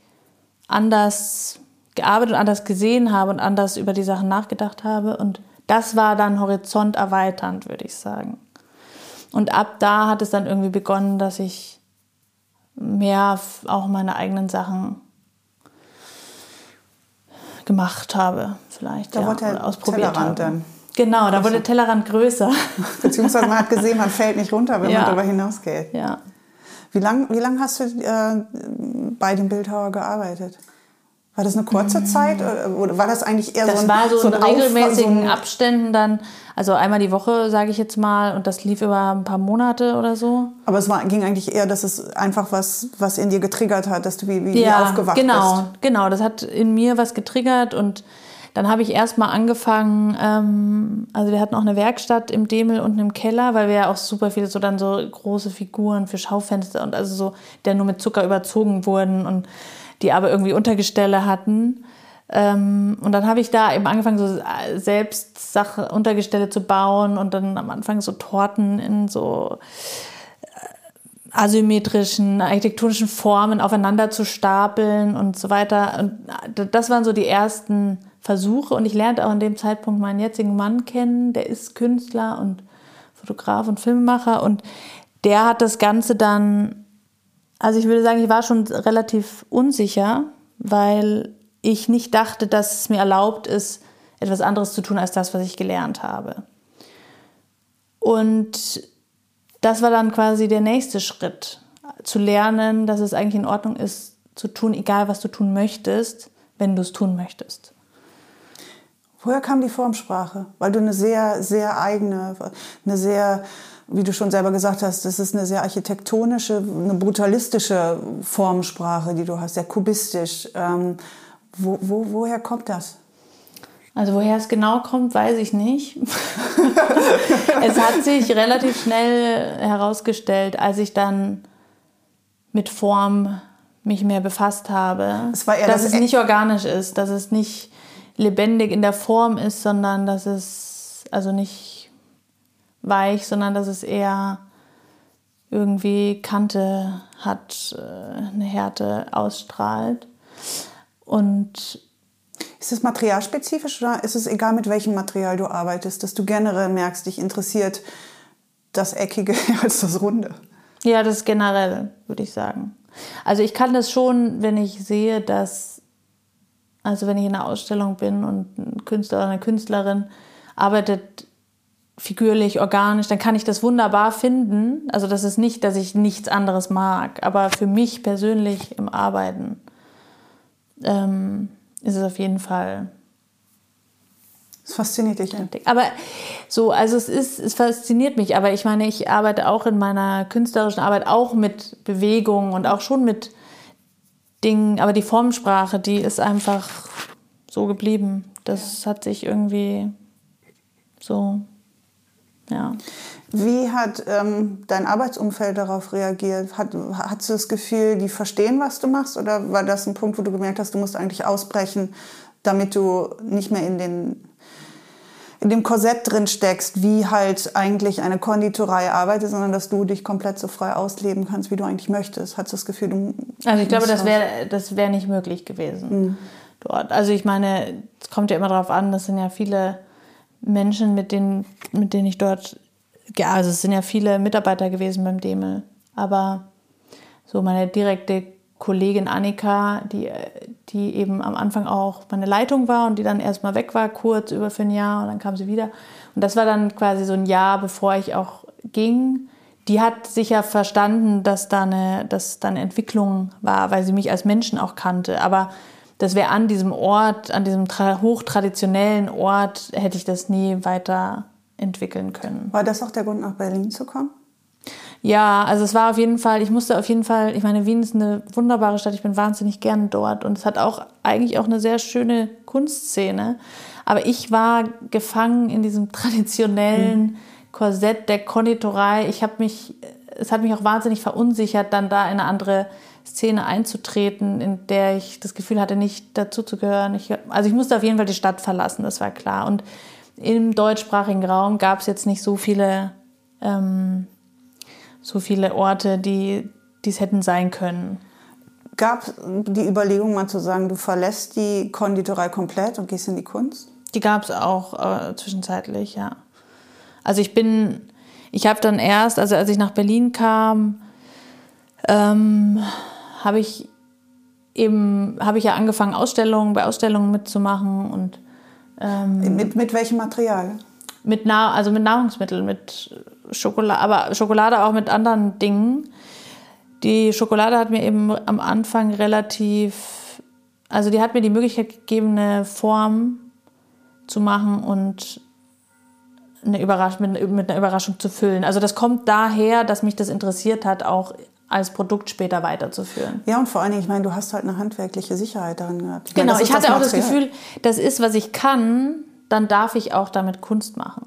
anders gearbeitet und anders gesehen habe und anders über die Sachen nachgedacht habe. Und das war dann horizont erweiternd, würde ich sagen. Und ab da hat es dann irgendwie begonnen, dass ich mehr auch meine eigenen Sachen gemacht habe, vielleicht. Da ja, wurde ausprobiert habe. dann. Genau, da wurde der Tellerrand größer. Beziehungsweise man hat gesehen, man fällt nicht runter, wenn ja. man darüber hinausgeht. Ja. Wie lange wie lang hast du äh, bei dem Bildhauer gearbeitet? War das eine kurze mhm. Zeit oder war das eigentlich eher das so ein war so, so in regelmäßigen so Abständen dann, also einmal die Woche, sage ich jetzt mal, und das lief über ein paar Monate oder so. Aber es war, ging eigentlich eher, dass es einfach was, was in dir getriggert hat, dass du wie, wie ja, aufgewacht genau, bist. Genau, genau, das hat in mir was getriggert und dann habe ich erstmal angefangen, ähm, also wir hatten auch eine Werkstatt im Demel und im Keller, weil wir ja auch super viele so dann so große Figuren für Schaufenster und also so, der nur mit Zucker überzogen wurden und die aber irgendwie Untergestelle hatten. Ähm, und dann habe ich da eben angefangen, so selbst Sache, Untergestelle zu bauen und dann am Anfang so Torten in so äh, asymmetrischen, architektonischen Formen aufeinander zu stapeln und so weiter. Und das waren so die ersten Versuche und ich lernte auch in dem Zeitpunkt meinen jetzigen Mann kennen, der ist Künstler und Fotograf und Filmemacher und der hat das Ganze dann, also ich würde sagen, ich war schon relativ unsicher, weil ich nicht dachte, dass es mir erlaubt ist, etwas anderes zu tun als das, was ich gelernt habe. Und das war dann quasi der nächste Schritt, zu lernen, dass es eigentlich in Ordnung ist, zu tun, egal was du tun möchtest, wenn du es tun möchtest. Woher kam die Formsprache? Weil du eine sehr, sehr eigene, eine sehr, wie du schon selber gesagt hast, das ist eine sehr architektonische, eine brutalistische Formsprache, die du hast, sehr kubistisch. Ähm, wo, wo, woher kommt das? Also woher es genau kommt, weiß ich nicht. es hat sich relativ schnell herausgestellt, als ich dann mit Form mich mehr befasst habe, dass das es nicht organisch ist, dass es nicht lebendig in der Form ist, sondern dass es also nicht weich, sondern dass es eher irgendwie Kante hat, äh, eine Härte ausstrahlt. Und ist es materialspezifisch oder ist es egal, mit welchem Material du arbeitest, dass du generell merkst, dich interessiert das Eckige als das Runde? Ja, das ist generell, würde ich sagen. Also ich kann das schon, wenn ich sehe, dass, also wenn ich in einer Ausstellung bin und ein Künstler oder eine Künstlerin arbeitet figürlich, organisch, dann kann ich das wunderbar finden. Also das ist nicht, dass ich nichts anderes mag, aber für mich persönlich im Arbeiten ähm, ist es auf jeden Fall. Es fasziniert dich. Ja. Aber so, also es ist, es fasziniert mich, aber ich meine, ich arbeite auch in meiner künstlerischen Arbeit auch mit Bewegung und auch schon mit Dingen, aber die Formsprache, die ist einfach so geblieben. Das hat sich irgendwie so, ja. Wie hat ähm, dein Arbeitsumfeld darauf reagiert? Hat, hast du das Gefühl, die verstehen, was du machst? Oder war das ein Punkt, wo du gemerkt hast, du musst eigentlich ausbrechen, damit du nicht mehr in, den, in dem Korsett drin steckst, wie halt eigentlich eine Konditorei arbeitet, sondern dass du dich komplett so frei ausleben kannst, wie du eigentlich möchtest? Hast du das Gefühl, du. Also ich glaube, das wäre das wär nicht möglich gewesen mhm. dort. Also ich meine, es kommt ja immer darauf an, das sind ja viele Menschen, mit denen, mit denen ich dort ja, also es sind ja viele Mitarbeiter gewesen beim Demel, aber so meine direkte Kollegin Annika, die, die eben am Anfang auch meine Leitung war und die dann erstmal weg war, kurz über für ein Jahr und dann kam sie wieder. Und das war dann quasi so ein Jahr, bevor ich auch ging. Die hat sicher verstanden, dass da eine, dass da eine Entwicklung war, weil sie mich als Menschen auch kannte. Aber das wäre an diesem Ort, an diesem hochtraditionellen Ort, hätte ich das nie weiter entwickeln können. War das auch der Grund, nach Berlin zu kommen? Ja, also es war auf jeden Fall, ich musste auf jeden Fall, ich meine, Wien ist eine wunderbare Stadt, ich bin wahnsinnig gern dort und es hat auch eigentlich auch eine sehr schöne Kunstszene. Aber ich war gefangen in diesem traditionellen mhm. Korsett der Konditorei. Ich habe mich, es hat mich auch wahnsinnig verunsichert, dann da in eine andere Szene einzutreten, in der ich das Gefühl hatte, nicht dazuzugehören. Ich, also ich musste auf jeden Fall die Stadt verlassen, das war klar. Und im deutschsprachigen Raum gab es jetzt nicht so viele, ähm, so viele Orte, die es hätten sein können. Gab es die Überlegung mal zu sagen, du verlässt die Konditorei komplett und gehst in die Kunst? Die gab es auch äh, zwischenzeitlich, ja. Also ich bin, ich habe dann erst, also als ich nach Berlin kam, ähm, habe ich eben, habe ich ja angefangen, Ausstellungen, bei Ausstellungen mitzumachen und ähm, mit, mit welchem Material? Mit, Na also mit Nahrungsmitteln, mit Schokolade, aber Schokolade auch mit anderen Dingen. Die Schokolade hat mir eben am Anfang relativ, also die hat mir die Möglichkeit gegeben, eine Form zu machen und eine Überraschung, mit, mit einer Überraschung zu füllen. Also das kommt daher, dass mich das interessiert hat, auch als Produkt später weiterzuführen. Ja, und vor allen Dingen, ich meine, du hast halt eine handwerkliche Sicherheit darin gehabt. Ich genau, meine, ich hatte das auch das Gefühl, das ist, was ich kann, dann darf ich auch damit Kunst machen.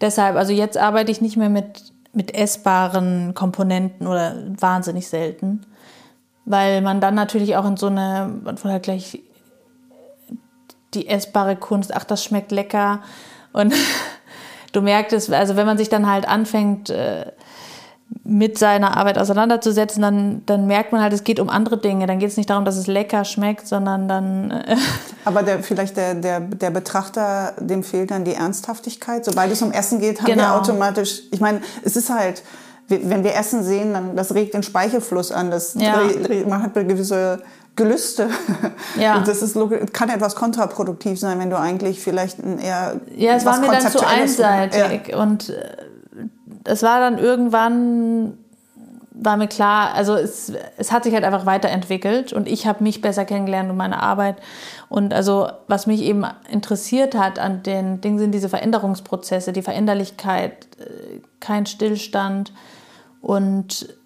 Deshalb, also jetzt arbeite ich nicht mehr mit, mit essbaren Komponenten oder wahnsinnig selten, weil man dann natürlich auch in so eine, man halt gleich die essbare Kunst, ach, das schmeckt lecker und du merkst es, also wenn man sich dann halt anfängt, äh, mit seiner Arbeit auseinanderzusetzen, dann, dann merkt man halt, es geht um andere Dinge. Dann geht es nicht darum, dass es lecker schmeckt, sondern dann. Äh Aber der, vielleicht der, der, der Betrachter, dem fehlt dann die Ernsthaftigkeit. Sobald es um Essen geht, haben genau. wir automatisch. Ich meine, es ist halt, wenn wir Essen sehen, dann das regt den Speichelfluss an. Das, ja. Man hat gewisse Gelüste. Ja. Und das ist, kann etwas kontraproduktiv sein, wenn du eigentlich vielleicht ein eher. Ja, es war mir dann zu einseitig. Ja. Und äh, es war dann irgendwann, war mir klar, also es, es hat sich halt einfach weiterentwickelt und ich habe mich besser kennengelernt und meine Arbeit. Und also was mich eben interessiert hat an den Dingen sind diese Veränderungsprozesse, die Veränderlichkeit, äh, kein Stillstand und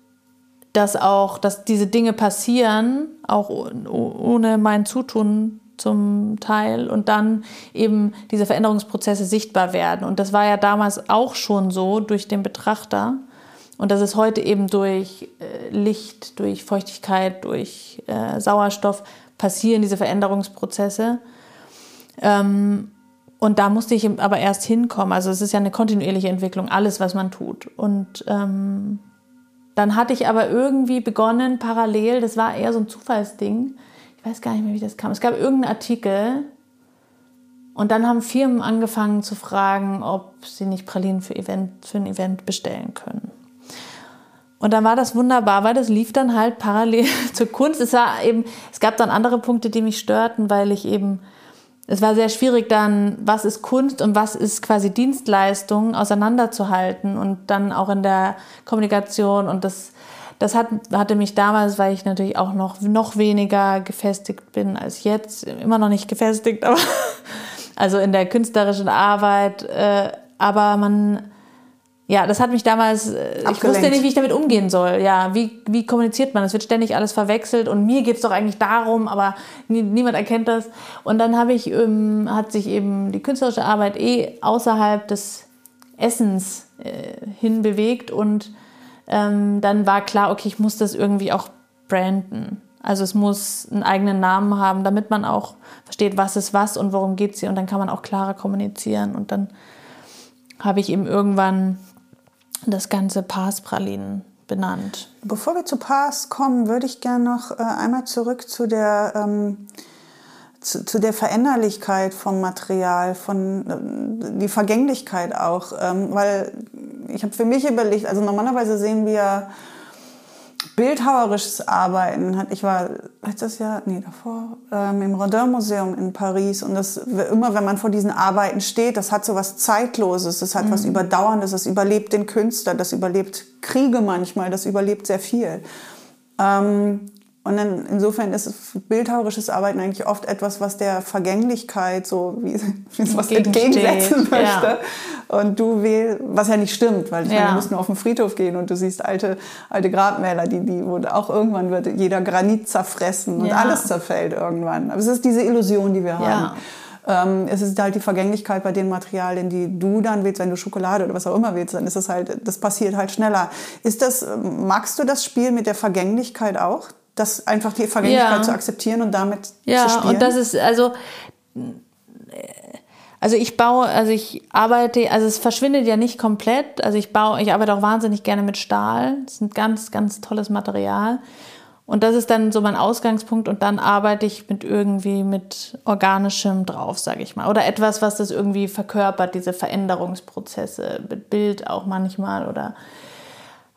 dass auch, dass diese Dinge passieren, auch ohne mein Zutun zum Teil und dann eben diese Veränderungsprozesse sichtbar werden. Und das war ja damals auch schon so durch den Betrachter. Und das ist heute eben durch äh, Licht, durch Feuchtigkeit, durch äh, Sauerstoff passieren diese Veränderungsprozesse. Ähm, und da musste ich aber erst hinkommen. Also es ist ja eine kontinuierliche Entwicklung, alles, was man tut. Und ähm, dann hatte ich aber irgendwie begonnen, parallel, das war eher so ein Zufallsding, ich weiß gar nicht mehr, wie das kam. Es gab irgendeinen Artikel und dann haben Firmen angefangen zu fragen, ob sie nicht Pralinen für, Event, für ein Event bestellen können. Und dann war das wunderbar, weil das lief dann halt parallel zur Kunst. Es war eben, es gab dann andere Punkte, die mich störten, weil ich eben, es war sehr schwierig dann, was ist Kunst und was ist quasi Dienstleistung auseinanderzuhalten und dann auch in der Kommunikation und das, das hat, hatte mich damals, weil ich natürlich auch noch, noch weniger gefestigt bin als jetzt, immer noch nicht gefestigt, aber also in der künstlerischen Arbeit, äh, aber man, ja, das hat mich damals, äh, ich wusste nicht, wie ich damit umgehen soll. Ja, wie, wie kommuniziert man? Es wird ständig alles verwechselt und mir geht's doch eigentlich darum, aber nie, niemand erkennt das. Und dann habe ich, ähm, hat sich eben die künstlerische Arbeit eh außerhalb des Essens äh, hinbewegt und ähm, dann war klar, okay, ich muss das irgendwie auch branden. Also es muss einen eigenen Namen haben, damit man auch versteht, was ist was und worum geht es hier. Und dann kann man auch klarer kommunizieren. Und dann habe ich eben irgendwann das ganze Parspralinen benannt. Bevor wir zu Pars kommen, würde ich gerne noch äh, einmal zurück zu der, ähm, zu, zu, der Veränderlichkeit vom Material, von äh, die Vergänglichkeit auch, ähm, weil ich habe für mich überlegt, also normalerweise sehen wir bildhauerisches Arbeiten. Ich war letztes Jahr, nee, davor, ähm, im Rodin Museum in Paris. Und das, immer wenn man vor diesen Arbeiten steht, das hat so was Zeitloses, das hat mhm. was Überdauerndes, das überlebt den Künstler, das überlebt Kriege manchmal, das überlebt sehr viel. Ähm, und dann, insofern ist bildhauerisches Arbeiten eigentlich oft etwas, was der Vergänglichkeit so wie, wie was entgegensetzen möchte. Ja. Und du wählst, was ja nicht stimmt, weil ich ja. meine, du musst nur auf den Friedhof gehen und du siehst alte, alte Grabmäler, die, die, wo auch irgendwann wird jeder Granit zerfressen und ja. alles zerfällt irgendwann. Aber es ist diese Illusion, die wir haben. Ähm, es ist halt die Vergänglichkeit bei den Materialien, die du dann willst, wenn du Schokolade oder was auch immer willst, dann ist es halt, das passiert halt schneller. Ist das, magst du das Spiel mit der Vergänglichkeit auch? Das einfach die Vergänglichkeit ja. zu akzeptieren und damit ja, zu spielen. Ja, und das ist also also ich baue, also ich arbeite, also es verschwindet ja nicht komplett. Also ich baue, ich arbeite auch wahnsinnig gerne mit Stahl. Das ist ein ganz, ganz tolles Material. Und das ist dann so mein Ausgangspunkt und dann arbeite ich mit irgendwie mit organischem drauf, sage ich mal. Oder etwas, was das irgendwie verkörpert, diese Veränderungsprozesse, mit Bild auch manchmal oder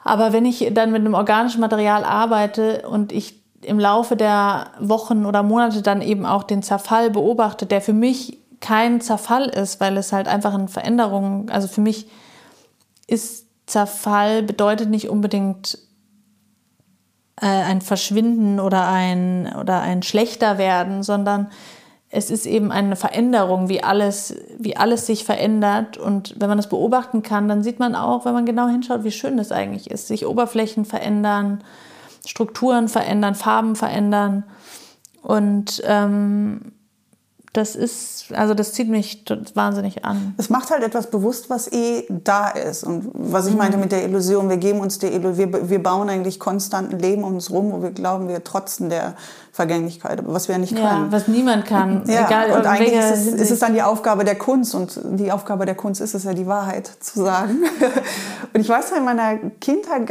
aber wenn ich dann mit einem organischen Material arbeite und ich im Laufe der Wochen oder Monate dann eben auch den Zerfall beobachte, der für mich kein Zerfall ist, weil es halt einfach eine Veränderung, also für mich ist Zerfall bedeutet nicht unbedingt äh, ein Verschwinden oder ein, oder ein schlechter werden, sondern es ist eben eine Veränderung, wie alles, wie alles sich verändert. Und wenn man das beobachten kann, dann sieht man auch, wenn man genau hinschaut, wie schön das eigentlich ist. Sich Oberflächen verändern, Strukturen verändern, Farben verändern. Und ähm, das ist, also das zieht mich wahnsinnig an. Es macht halt etwas bewusst, was eh da ist. Und was ich meinte mhm. mit der Illusion, wir geben uns der Illusion, wir, wir bauen eigentlich konstant ein Leben um uns rum, wo wir glauben, wir trotzen der Vergänglichkeit, was wir nicht können. Ja, was niemand kann. Ja, Egal, und eigentlich ist es, ist es, dann die Aufgabe der Kunst und die Aufgabe der Kunst ist es ja, die Wahrheit zu sagen. und ich weiß in meiner Kindheit,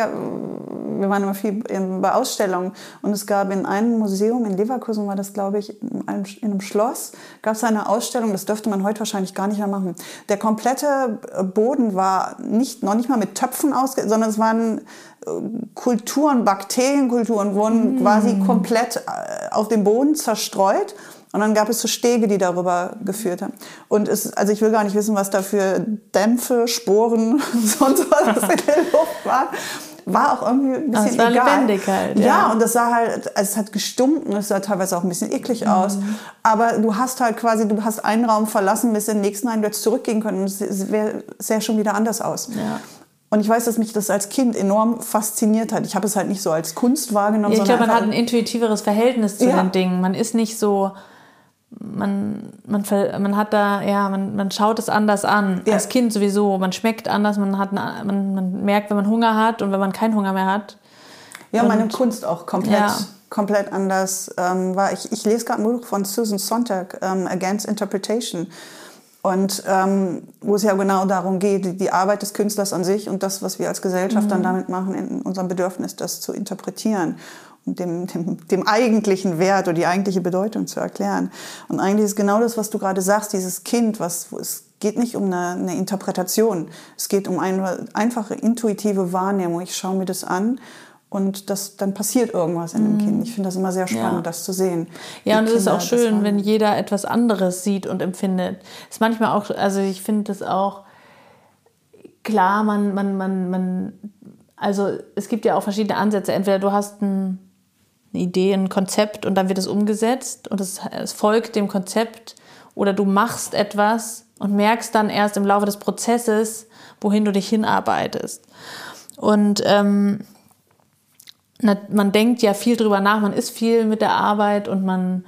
wir waren immer viel bei Ausstellungen und es gab in einem Museum in Leverkusen, war das glaube ich in einem Schloss, gab es eine Ausstellung, das dürfte man heute wahrscheinlich gar nicht mehr machen. Der komplette Boden war nicht, noch nicht mal mit Töpfen ausge, sondern es waren Kulturen, Bakterienkulturen wurden mm. quasi komplett äh, auf dem Boden zerstreut. Und dann gab es so Stege, die darüber geführt haben. Und es, also ich will gar nicht wissen, was da für Dämpfe, Sporen, sonst was in der Luft war. War auch irgendwie ein bisschen es war egal. lebendig halt. Ja. ja, und das sah halt, es hat gestunken, es sah teilweise auch ein bisschen eklig aus. Mhm. Aber du hast halt quasi, du hast einen Raum verlassen, bis in den nächsten rein, du hättest zurückgehen können. Es wäre, sähe schon wieder anders aus. Ja. Und ich weiß, dass mich das als Kind enorm fasziniert hat. Ich habe es halt nicht so als Kunst wahrgenommen. Ja, ich glaube, man hat ein intuitiveres Verhältnis zu ja. den Dingen. Man ist nicht so, man, man, man hat da, ja, man, man schaut es anders an. Ja. Als Kind sowieso. Man schmeckt anders, man, hat eine, man, man merkt, wenn man Hunger hat und wenn man keinen Hunger mehr hat. Ja, und, meine Kunst auch komplett. Ja. komplett anders ähm, war. Ich, ich lese gerade ein Buch von Susan Sontag, ähm, Against Interpretation. Und ähm, wo es ja genau darum geht, die Arbeit des Künstlers an sich und das, was wir als Gesellschaft mhm. dann damit machen, in unserem Bedürfnis, das zu interpretieren. Dem, dem, dem eigentlichen Wert oder die eigentliche Bedeutung zu erklären. Und eigentlich ist genau das, was du gerade sagst, dieses Kind, was, es geht nicht um eine, eine Interpretation, es geht um eine einfache intuitive Wahrnehmung. Ich schaue mir das an und das, dann passiert irgendwas in dem Kind. Mhm. Ich finde das immer sehr spannend, ja. das zu sehen. Ja, und es ist auch schön, wenn jeder etwas anderes sieht und empfindet. Ist manchmal auch, also ich finde das auch klar, man, man, man, man, also es gibt ja auch verschiedene Ansätze. Entweder du hast ein eine Idee, ein Konzept und dann wird es umgesetzt und es, es folgt dem Konzept oder du machst etwas und merkst dann erst im Laufe des Prozesses, wohin du dich hinarbeitest. Und ähm, man denkt ja viel drüber nach, man ist viel mit der Arbeit und man,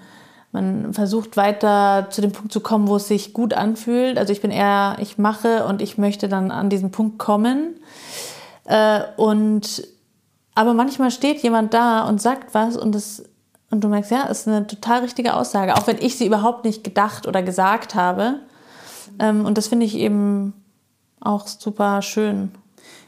man versucht weiter zu dem Punkt zu kommen, wo es sich gut anfühlt. Also ich bin eher, ich mache und ich möchte dann an diesen Punkt kommen. Äh, und aber manchmal steht jemand da und sagt was und das und du merkst, ja, ist eine total richtige Aussage, auch wenn ich sie überhaupt nicht gedacht oder gesagt habe. Ähm, und das finde ich eben auch super schön.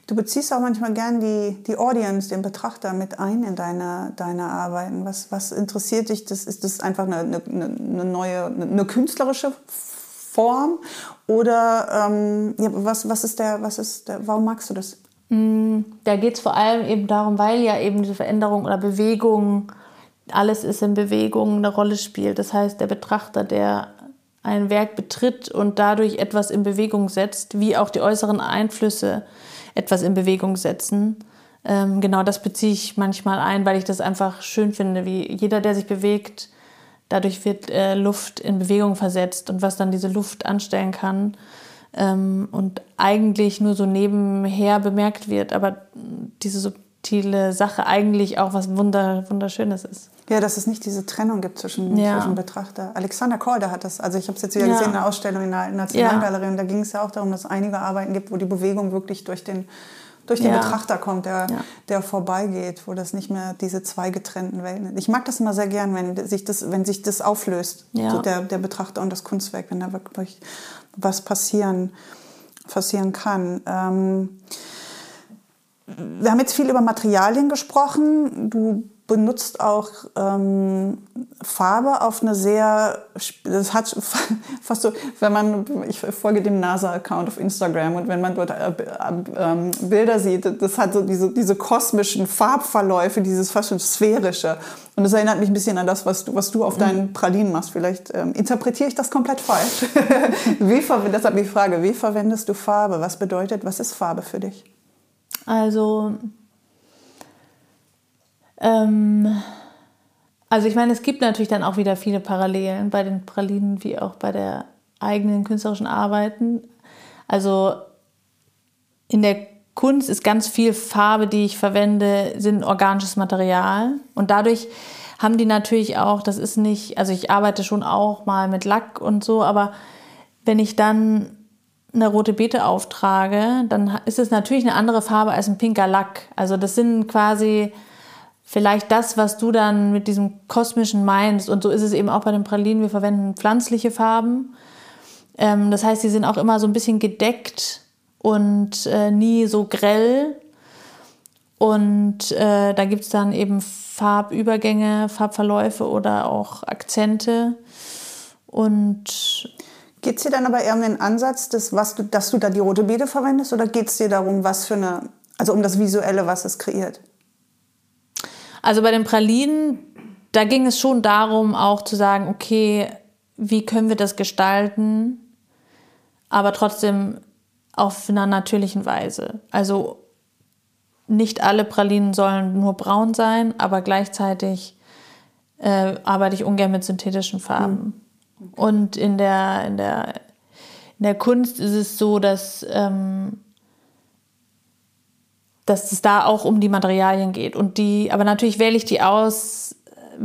Du beziehst auch manchmal gern die, die Audience, den Betrachter mit ein in deine, deine Arbeiten. Was, was interessiert dich? Das, ist das einfach eine, eine, eine neue, eine künstlerische Form? Oder ähm, was, was ist der, was ist der, warum magst du das? Mm, da geht es vor allem eben darum, weil ja eben diese Veränderung oder Bewegung, alles ist in Bewegung, eine Rolle spielt. Das heißt, der Betrachter, der ein Werk betritt und dadurch etwas in Bewegung setzt, wie auch die äußeren Einflüsse etwas in Bewegung setzen. Ähm, genau das beziehe ich manchmal ein, weil ich das einfach schön finde, wie jeder, der sich bewegt, dadurch wird äh, Luft in Bewegung versetzt und was dann diese Luft anstellen kann ähm, und eigentlich nur so nebenher bemerkt wird, aber diese subtile Sache eigentlich auch was Wunder, Wunderschönes ist. Ja, dass es nicht diese Trennung gibt zwischen, ja. zwischen Betrachter. Alexander Korda hat das, also ich habe es jetzt wieder ja. gesehen in der Ausstellung in der Nationalgalerie ja. und da ging es ja auch darum, dass es einige Arbeiten gibt, wo die Bewegung wirklich durch den durch den. Betrachter kommt, der, der vorbeigeht, wo das nicht mehr diese zwei getrennten Welten sind. Ich mag das immer sehr gern, wenn sich das, wenn sich das auflöst, so der, der Betrachter und das Kunstwerk, wenn da wirklich was passieren, passieren kann. Ähm, wir haben jetzt viel über Materialien gesprochen. Du benutzt auch ähm, Farbe auf eine sehr, das hat fast so, wenn man, ich folge dem NASA-Account auf Instagram und wenn man dort äh, äh, Bilder sieht, das hat so diese, diese kosmischen Farbverläufe, dieses fast schon sphärische. Und das erinnert mich ein bisschen an das, was du, was du auf deinen Pralinen machst. Vielleicht ähm, interpretiere ich das komplett falsch. wie, deshalb die Frage, wie verwendest du Farbe? Was bedeutet, was ist Farbe für dich? Also ähm, also ich meine, es gibt natürlich dann auch wieder viele Parallelen bei den Pralinen wie auch bei der eigenen künstlerischen Arbeiten. Also in der Kunst ist ganz viel Farbe, die ich verwende, sind organisches Material und dadurch haben die natürlich auch, das ist nicht, also ich arbeite schon auch mal mit Lack und so, aber wenn ich dann eine rote Beete auftrage, dann ist es natürlich eine andere Farbe als ein pinker Lack. Also das sind quasi vielleicht das, was du dann mit diesem kosmischen meinst. Und so ist es eben auch bei den Pralinen. Wir verwenden pflanzliche Farben. Ähm, das heißt, sie sind auch immer so ein bisschen gedeckt und äh, nie so grell. Und äh, da gibt es dann eben Farbübergänge, Farbverläufe oder auch Akzente. Und Geht es dir dann aber eher um den Ansatz, dass, was du, dass du da die rote Beete verwendest oder geht es dir darum, was für eine, also um das Visuelle, was es kreiert? Also bei den Pralinen, da ging es schon darum, auch zu sagen, okay, wie können wir das gestalten, aber trotzdem auf einer natürlichen Weise. Also nicht alle Pralinen sollen nur braun sein, aber gleichzeitig äh, arbeite ich ungern mit synthetischen Farben. Mhm. Okay. Und in der, in, der, in der Kunst ist es so, dass ähm, dass es da auch um die Materialien geht. Und die, aber natürlich wähle ich die aus, äh,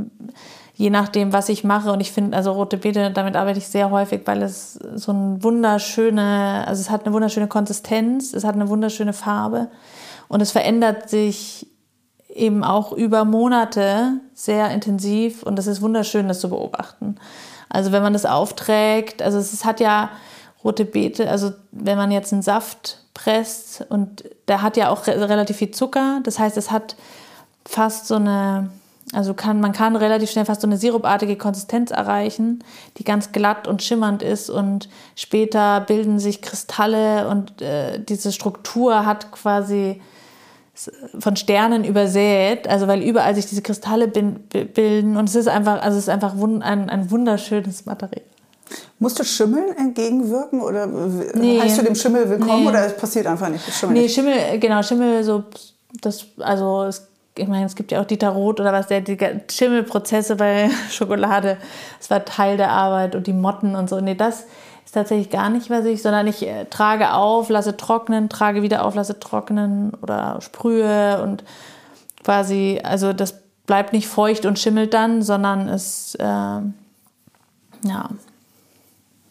je nachdem, was ich mache. Und ich finde, also rote Beete, damit arbeite ich sehr häufig, weil es so ein wunderschöne, also es hat eine wunderschöne Konsistenz, es hat eine wunderschöne Farbe und es verändert sich eben auch über Monate sehr intensiv und es ist wunderschön, das zu beobachten. Also wenn man das aufträgt, also es hat ja rote Beete, also wenn man jetzt einen Saft presst und der hat ja auch re relativ viel Zucker. Das heißt, es hat fast so eine, Also kann, man kann relativ schnell fast so eine sirupartige Konsistenz erreichen, die ganz glatt und schimmernd ist und später bilden sich Kristalle und äh, diese Struktur hat quasi von Sternen übersät, also weil überall sich diese Kristalle bilden und es ist einfach, also es ist einfach ein, ein wunderschönes Material. Musst du Schimmeln entgegenwirken oder nee. heißt du dem Schimmel willkommen nee. oder es passiert einfach nicht? Schimmel nee, nicht? Schimmel, genau, Schimmel so, das, also es, ich meine, es gibt ja auch Dieter Roth oder was, der die Schimmelprozesse bei Schokolade, das war Teil der Arbeit und die Motten und so. Nee, das ist tatsächlich gar nicht, was ich, sondern ich äh, trage auf, lasse trocknen, trage wieder auf, lasse trocknen oder sprühe und quasi, also das bleibt nicht feucht und schimmelt dann, sondern es, äh, ja,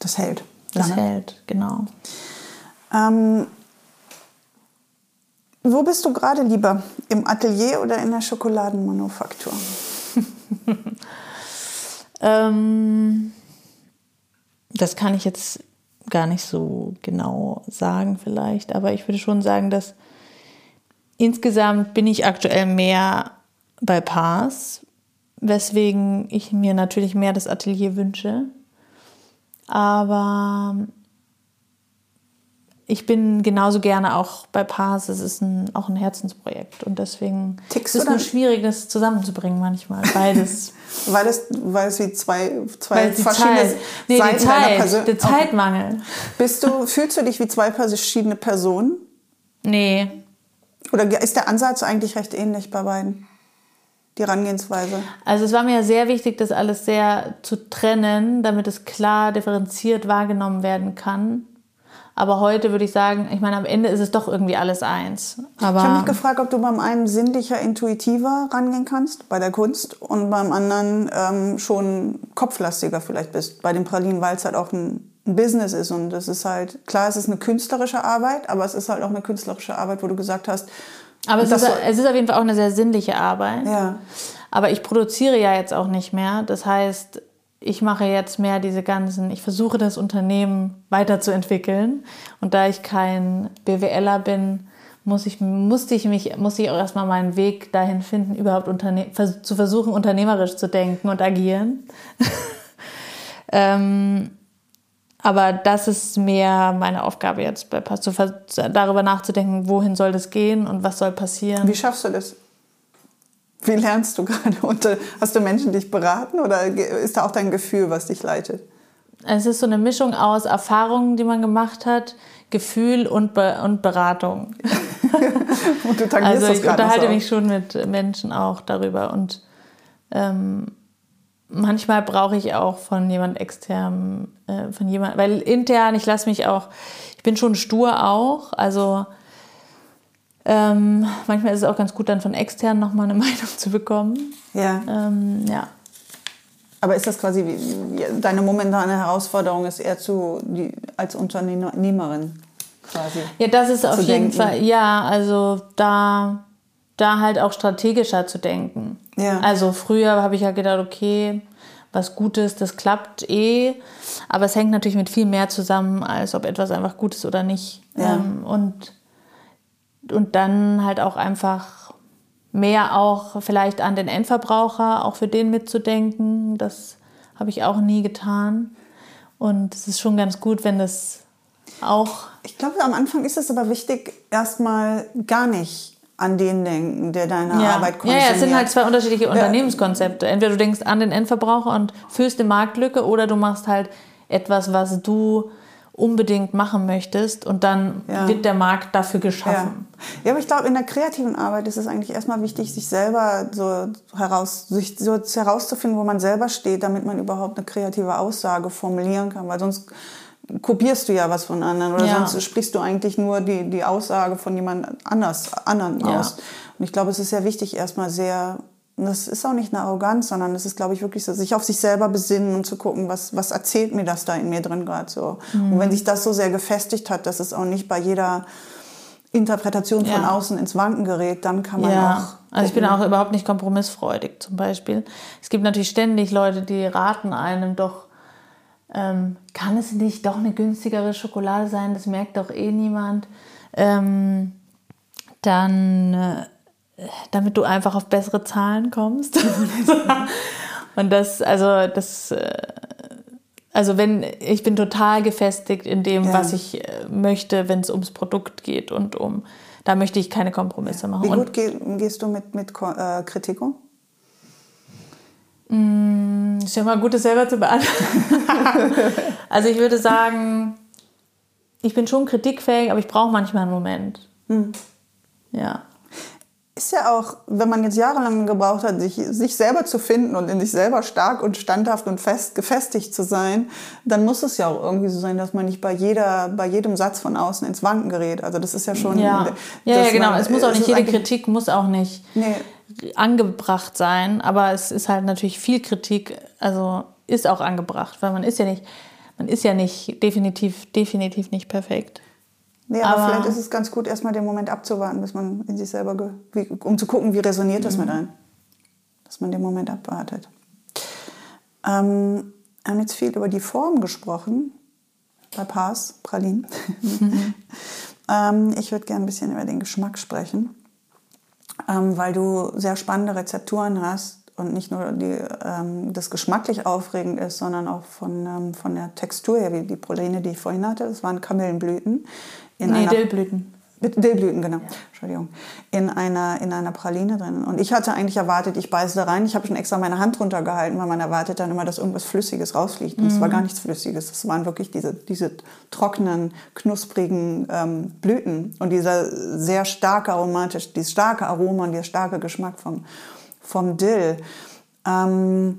das hält. Das lange. hält, genau. Ähm, wo bist du gerade lieber? Im Atelier oder in der Schokoladenmanufaktur? ähm, das kann ich jetzt gar nicht so genau sagen vielleicht, aber ich würde schon sagen, dass insgesamt bin ich aktuell mehr bei Paars, weswegen ich mir natürlich mehr das Atelier wünsche. Aber ich bin genauso gerne auch bei Paars. Es ist ein, auch ein Herzensprojekt und deswegen Tickst ist es nur schwierig, das zusammenzubringen manchmal. Beides. weil, es, weil es wie zwei, zwei verschiedene Zeit, nee, Seiten die Zeit, Person Der Zeitmangel. Okay. Bist du, fühlst du dich wie zwei verschiedene Personen? Nee. Oder ist der Ansatz eigentlich recht ähnlich bei beiden? Die Herangehensweise? Also es war mir sehr wichtig, das alles sehr zu trennen, damit es klar differenziert wahrgenommen werden kann. Aber heute würde ich sagen, ich meine, am Ende ist es doch irgendwie alles eins. Aber ich habe mich gefragt, ob du beim einen sinnlicher, intuitiver rangehen kannst, bei der Kunst, und beim anderen ähm, schon kopflastiger vielleicht bist. Bei den Pralinen, weil es halt auch ein, ein Business ist. Und das ist halt, klar, es ist eine künstlerische Arbeit, aber es ist halt auch eine künstlerische Arbeit, wo du gesagt hast, aber es ist, es ist auf jeden Fall auch eine sehr sinnliche Arbeit. Ja. Aber ich produziere ja jetzt auch nicht mehr. Das heißt, ich mache jetzt mehr diese ganzen, ich versuche das Unternehmen weiterzuentwickeln. Und da ich kein BWLer bin, muss ich, musste ich mich, musste ich auch erstmal meinen Weg dahin finden, überhaupt Unterne zu versuchen, unternehmerisch zu denken und agieren. ähm, aber das ist mehr meine Aufgabe jetzt bei Pass, darüber nachzudenken, wohin soll das gehen und was soll passieren. Wie schaffst du das? Wie lernst du gerade? Hast du Menschen dich beraten oder ist da auch dein Gefühl, was dich leitet? Es ist so eine Mischung aus Erfahrungen, die man gemacht hat, Gefühl und, Be und Beratung. und du also ich unterhalte mich schon mit Menschen auch darüber und ähm, manchmal brauche ich auch von jemand extern, äh, von jemand, weil intern, ich lasse mich auch, ich bin schon stur auch, also ähm, manchmal ist es auch ganz gut, dann von extern nochmal eine Meinung zu bekommen. Ja. Ähm, ja. Aber ist das quasi, wie, deine momentane Herausforderung ist eher zu, die, als Unternehmerin quasi? Ja, das ist auf jeden denken. Fall, ja, also da, da halt auch strategischer zu denken. Ja. Also früher habe ich ja gedacht, okay, was Gutes, das klappt eh. Aber es hängt natürlich mit viel mehr zusammen, als ob etwas einfach gut ist oder nicht. Ja. Ähm, und, und dann halt auch einfach mehr auch vielleicht an den Endverbraucher, auch für den mitzudenken. Das habe ich auch nie getan. Und es ist schon ganz gut, wenn das auch. Ich glaube, am Anfang ist es aber wichtig, erstmal gar nicht an den denken, der deine ja. Arbeit konsumiert. Ja, es sind halt zwei unterschiedliche ja. Unternehmenskonzepte. Entweder du denkst an den Endverbraucher und füllst eine Marktlücke oder du machst halt etwas, was du unbedingt machen möchtest und dann ja. wird der Markt dafür geschaffen. Ja, ja aber ich glaube, in der kreativen Arbeit ist es eigentlich erstmal wichtig, sich selber so, heraus, sich so herauszufinden, wo man selber steht, damit man überhaupt eine kreative Aussage formulieren kann, weil sonst kopierst du ja was von anderen oder ja. sonst sprichst du eigentlich nur die, die Aussage von jemand anders, anderen ja. aus. Und ich glaube, es ist sehr wichtig, erstmal sehr, und das ist auch nicht eine Arroganz, sondern es ist, glaube ich, wirklich so, sich auf sich selber besinnen und zu gucken, was, was erzählt mir das da in mir drin gerade so. Mhm. Und wenn sich das so sehr gefestigt hat, dass es auch nicht bei jeder Interpretation von ja. außen ins Wanken gerät, dann kann man ja. auch. Also ich bin auch überhaupt nicht kompromissfreudig zum Beispiel. Es gibt natürlich ständig Leute, die raten einem doch ähm, kann es nicht doch eine günstigere Schokolade sein? Das merkt doch eh niemand. Ähm, dann damit du einfach auf bessere Zahlen kommst. und das, also das, äh, also wenn ich bin total gefestigt in dem, ja. was ich äh, möchte, wenn es ums Produkt geht und um, da möchte ich keine Kompromisse machen. Wie gut und, gehst du mit, mit äh, Kritik um? Mm, ist ja mal gut, das selber zu beantworten. also ich würde sagen, ich bin schon kritikfähig, aber ich brauche manchmal einen Moment. Hm. Ja ist ja auch, wenn man jetzt jahrelang gebraucht hat, sich, sich selber zu finden und in sich selber stark und standhaft und fest, gefestigt zu sein, dann muss es ja auch irgendwie so sein, dass man nicht bei jeder, bei jedem Satz von außen ins Wanken gerät. Also das ist ja schon. Ja, ja, ja genau. Man, es muss auch nicht, jede Kritik muss auch nicht nee. Angebracht sein, aber es ist halt natürlich viel Kritik, also ist auch angebracht, weil man ist ja nicht, man ist ja nicht definitiv, definitiv nicht perfekt. Nee, aber, aber, vielleicht ist es ganz gut, erstmal den Moment abzuwarten, bis man in sich selber, wie, um zu gucken, wie resoniert das mhm. mit einem. Dass man den Moment abwartet. Ähm, wir haben jetzt viel über die Form gesprochen, bei Pars, Pralinen. Mhm. ähm, ich würde gerne ein bisschen über den Geschmack sprechen, ähm, weil du sehr spannende Rezepturen hast und nicht nur die, ähm, das geschmacklich aufregend ist, sondern auch von, ähm, von der Textur her, wie die Praline, die ich vorhin hatte. Das waren Kamillenblüten, in nee, einer, Dillblüten. Dillblüten, genau. Ja. Entschuldigung. In einer, in einer Praline drin. Und ich hatte eigentlich erwartet, ich beiße da rein. Ich habe schon extra meine Hand drunter gehalten, weil man erwartet dann immer, dass irgendwas Flüssiges rausfliegt. Und es mhm. war gar nichts Flüssiges. Es waren wirklich diese, diese trockenen, knusprigen ähm, Blüten. Und dieser sehr starke aromatisch, dieses starke Aroma und dieser starke Geschmack vom, vom Dill. Ähm,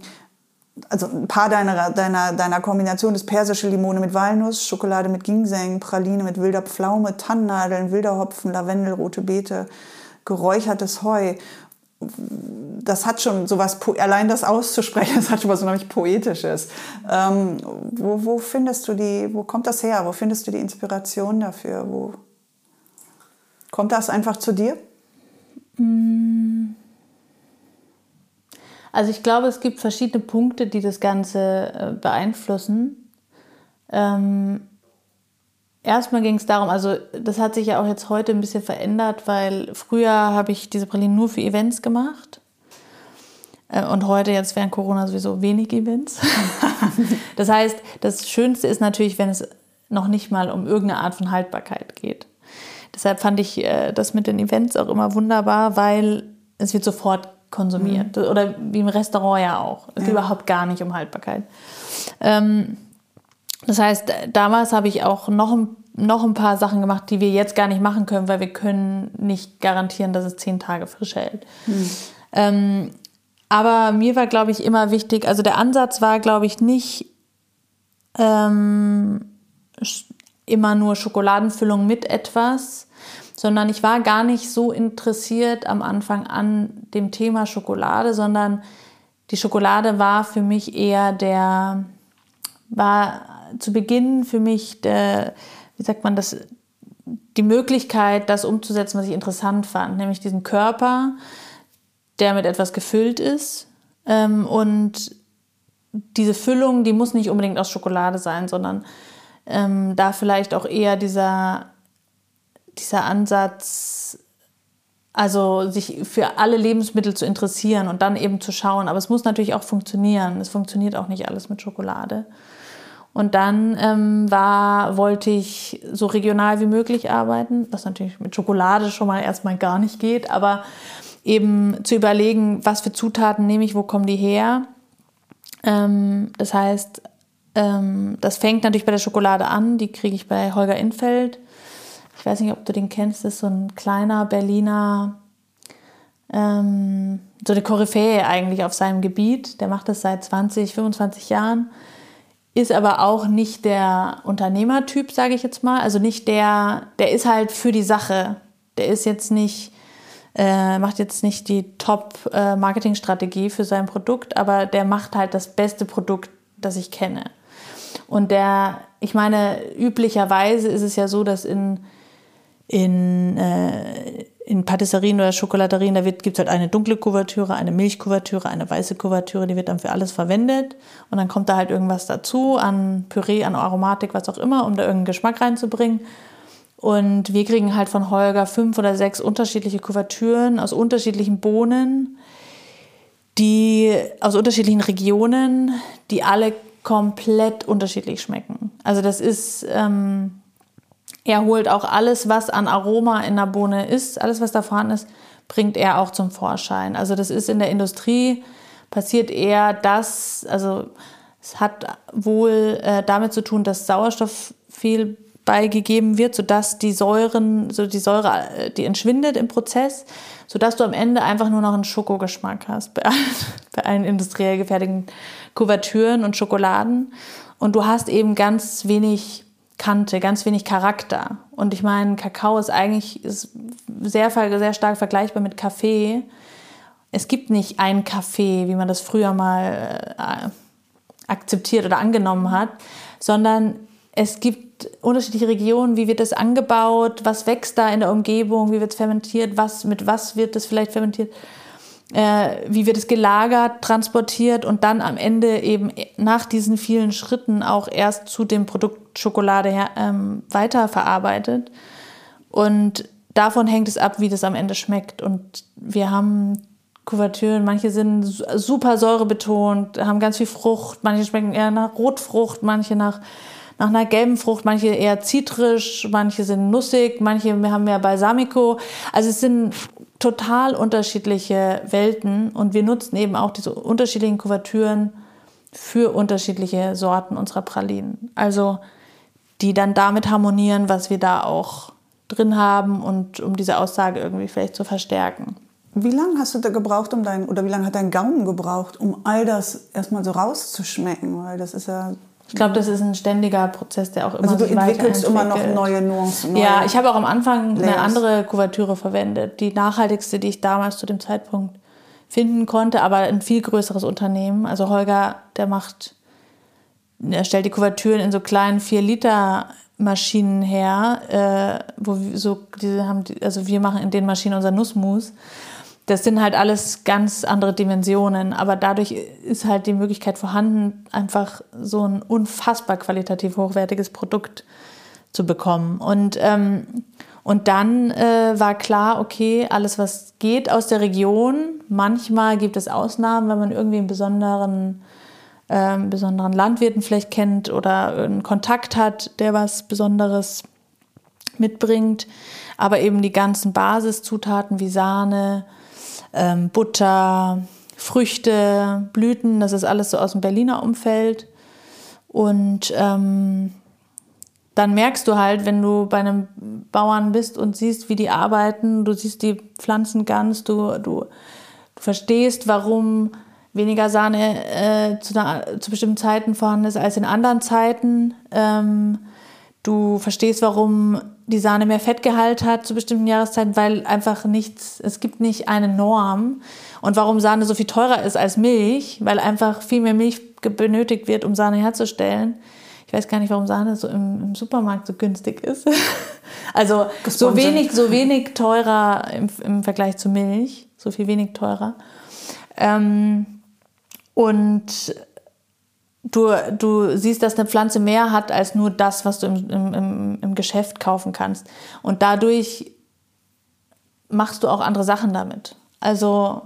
also ein paar deiner, deiner, deiner Kombination ist persische Limone mit Walnuss, Schokolade mit Ginseng, Praline mit wilder Pflaume, Tannennadeln, wilder Hopfen, Lavendel, rote Beete, geräuchertes Heu. Das hat schon sowas, allein das auszusprechen, das hat schon was unheimlich Poetisches. Ähm, wo, wo findest du die, wo kommt das her? Wo findest du die Inspiration dafür? Wo kommt das einfach zu dir? Mm. Also ich glaube, es gibt verschiedene Punkte, die das Ganze äh, beeinflussen. Ähm, erstmal ging es darum, also das hat sich ja auch jetzt heute ein bisschen verändert, weil früher habe ich diese Pralinen nur für Events gemacht. Äh, und heute jetzt während Corona sowieso wenig Events. das heißt, das Schönste ist natürlich, wenn es noch nicht mal um irgendeine Art von Haltbarkeit geht. Deshalb fand ich äh, das mit den Events auch immer wunderbar, weil es wird sofort konsumiert. Mhm. Oder wie im Restaurant ja auch. Es geht ja. überhaupt gar nicht um Haltbarkeit. Ähm, das heißt, damals habe ich auch noch ein, noch ein paar Sachen gemacht, die wir jetzt gar nicht machen können, weil wir können nicht garantieren, dass es zehn Tage frisch hält. Mhm. Ähm, aber mir war, glaube ich, immer wichtig, also der Ansatz war, glaube ich, nicht ähm, immer nur Schokoladenfüllung mit etwas, sondern ich war gar nicht so interessiert am Anfang an dem Thema Schokolade, sondern die Schokolade war für mich eher der, war zu Beginn für mich der, wie sagt man das, die Möglichkeit, das umzusetzen, was ich interessant fand, nämlich diesen Körper, der mit etwas gefüllt ist. Ähm, und diese Füllung, die muss nicht unbedingt aus Schokolade sein, sondern ähm, da vielleicht auch eher dieser dieser Ansatz, also sich für alle Lebensmittel zu interessieren und dann eben zu schauen. Aber es muss natürlich auch funktionieren. Es funktioniert auch nicht alles mit Schokolade. Und dann ähm, war, wollte ich so regional wie möglich arbeiten, was natürlich mit Schokolade schon mal erstmal gar nicht geht, aber eben zu überlegen, was für Zutaten nehme ich, wo kommen die her. Ähm, das heißt, ähm, das fängt natürlich bei der Schokolade an, die kriege ich bei Holger Infeld ich weiß nicht, ob du den kennst, das ist so ein kleiner Berliner, ähm, so eine Koryphäe eigentlich auf seinem Gebiet. Der macht das seit 20, 25 Jahren, ist aber auch nicht der Unternehmertyp, sage ich jetzt mal. Also nicht der, der ist halt für die Sache. Der ist jetzt nicht, äh, macht jetzt nicht die Top-Marketing-Strategie für sein Produkt, aber der macht halt das beste Produkt, das ich kenne. Und der, ich meine, üblicherweise ist es ja so, dass in in, äh, in Patisserien oder Schokoladerien, da gibt es halt eine dunkle Kuvertüre, eine Milchkuvertüre, eine weiße Kuvertüre, die wird dann für alles verwendet. Und dann kommt da halt irgendwas dazu an Püree, an Aromatik, was auch immer, um da irgendeinen Geschmack reinzubringen. Und wir kriegen halt von Holger fünf oder sechs unterschiedliche Kuvertüren aus unterschiedlichen Bohnen, die aus unterschiedlichen Regionen, die alle komplett unterschiedlich schmecken. Also das ist, ähm, er holt auch alles, was an Aroma in der Bohne ist, alles, was da vorhanden ist, bringt er auch zum Vorschein. Also das ist in der Industrie passiert eher das, also es hat wohl äh, damit zu tun, dass Sauerstoff viel beigegeben wird, sodass die Säuren, so die Säure, äh, die entschwindet im Prozess, sodass du am Ende einfach nur noch einen Schokogeschmack hast bei bei allen industriell gefertigten Kuvertüren und Schokoladen. Und du hast eben ganz wenig Kante, ganz wenig Charakter. Und ich meine, Kakao ist eigentlich ist sehr, sehr stark vergleichbar mit Kaffee. Es gibt nicht einen Kaffee, wie man das früher mal äh, akzeptiert oder angenommen hat, sondern es gibt unterschiedliche Regionen, wie wird das angebaut, was wächst da in der Umgebung, wie wird es fermentiert, was, mit was wird es vielleicht fermentiert, äh, wie wird es gelagert, transportiert und dann am Ende eben nach diesen vielen Schritten auch erst zu dem Produkt Schokolade her, ähm, weiterverarbeitet. Und davon hängt es ab, wie das am Ende schmeckt. Und wir haben Kuvertüren, manche sind super säurebetont, haben ganz viel Frucht, manche schmecken eher nach Rotfrucht, manche nach nach einer gelben Frucht, manche eher zitrisch, manche sind nussig, manche haben mehr Balsamico. Also es sind total unterschiedliche Welten und wir nutzen eben auch diese unterschiedlichen Kuvertüren für unterschiedliche Sorten unserer Pralinen. Also die dann damit harmonieren, was wir da auch drin haben und um diese Aussage irgendwie vielleicht zu verstärken. Wie lange hast du da gebraucht, um dein, oder wie lange hat dein Gaumen gebraucht, um all das erstmal so rauszuschmecken? Weil das ist ja ich glaube, das ist ein ständiger Prozess, der auch immer also du entwickelst immer noch neue Nuancen. Neue ja, ich habe auch am Anfang Layers. eine andere Kuvertüre verwendet, die nachhaltigste, die ich damals zu dem Zeitpunkt finden konnte, aber ein viel größeres Unternehmen. Also Holger, der macht, er stellt die Kuvertüren in so kleinen 4 Liter Maschinen her, äh, wo wir so diese haben, also wir machen in den Maschinen unser Nussmus das sind halt alles ganz andere Dimensionen, aber dadurch ist halt die Möglichkeit vorhanden, einfach so ein unfassbar qualitativ hochwertiges Produkt zu bekommen. Und, ähm, und dann äh, war klar, okay, alles, was geht aus der Region, manchmal gibt es Ausnahmen, wenn man irgendwie einen besonderen, äh, besonderen Landwirten vielleicht kennt oder einen Kontakt hat, der was Besonderes mitbringt. Aber eben die ganzen Basiszutaten wie Sahne, ähm, Butter, Früchte, Blüten, das ist alles so aus dem Berliner Umfeld. Und ähm, dann merkst du halt, wenn du bei einem Bauern bist und siehst, wie die arbeiten, du siehst die Pflanzen ganz, du, du, du verstehst, warum weniger Sahne äh, zu, einer, zu, bestimmten Zeiten vorhanden ist als in anderen Zeiten. Ähm, du verstehst, warum die Sahne mehr Fettgehalt hat zu bestimmten Jahreszeiten, weil einfach nichts, es gibt nicht eine Norm. Und warum Sahne so viel teurer ist als Milch, weil einfach viel mehr Milch benötigt wird, um Sahne herzustellen. Ich weiß gar nicht, warum Sahne so im, im Supermarkt so günstig ist. also so wenig, so wenig teurer im, im, Vergleich zu Milch, so viel wenig teurer. Ähm, und du, du siehst, dass eine Pflanze mehr hat als nur das, was du im, im, im Geschäft kaufen kannst. Und dadurch machst du auch andere Sachen damit. Also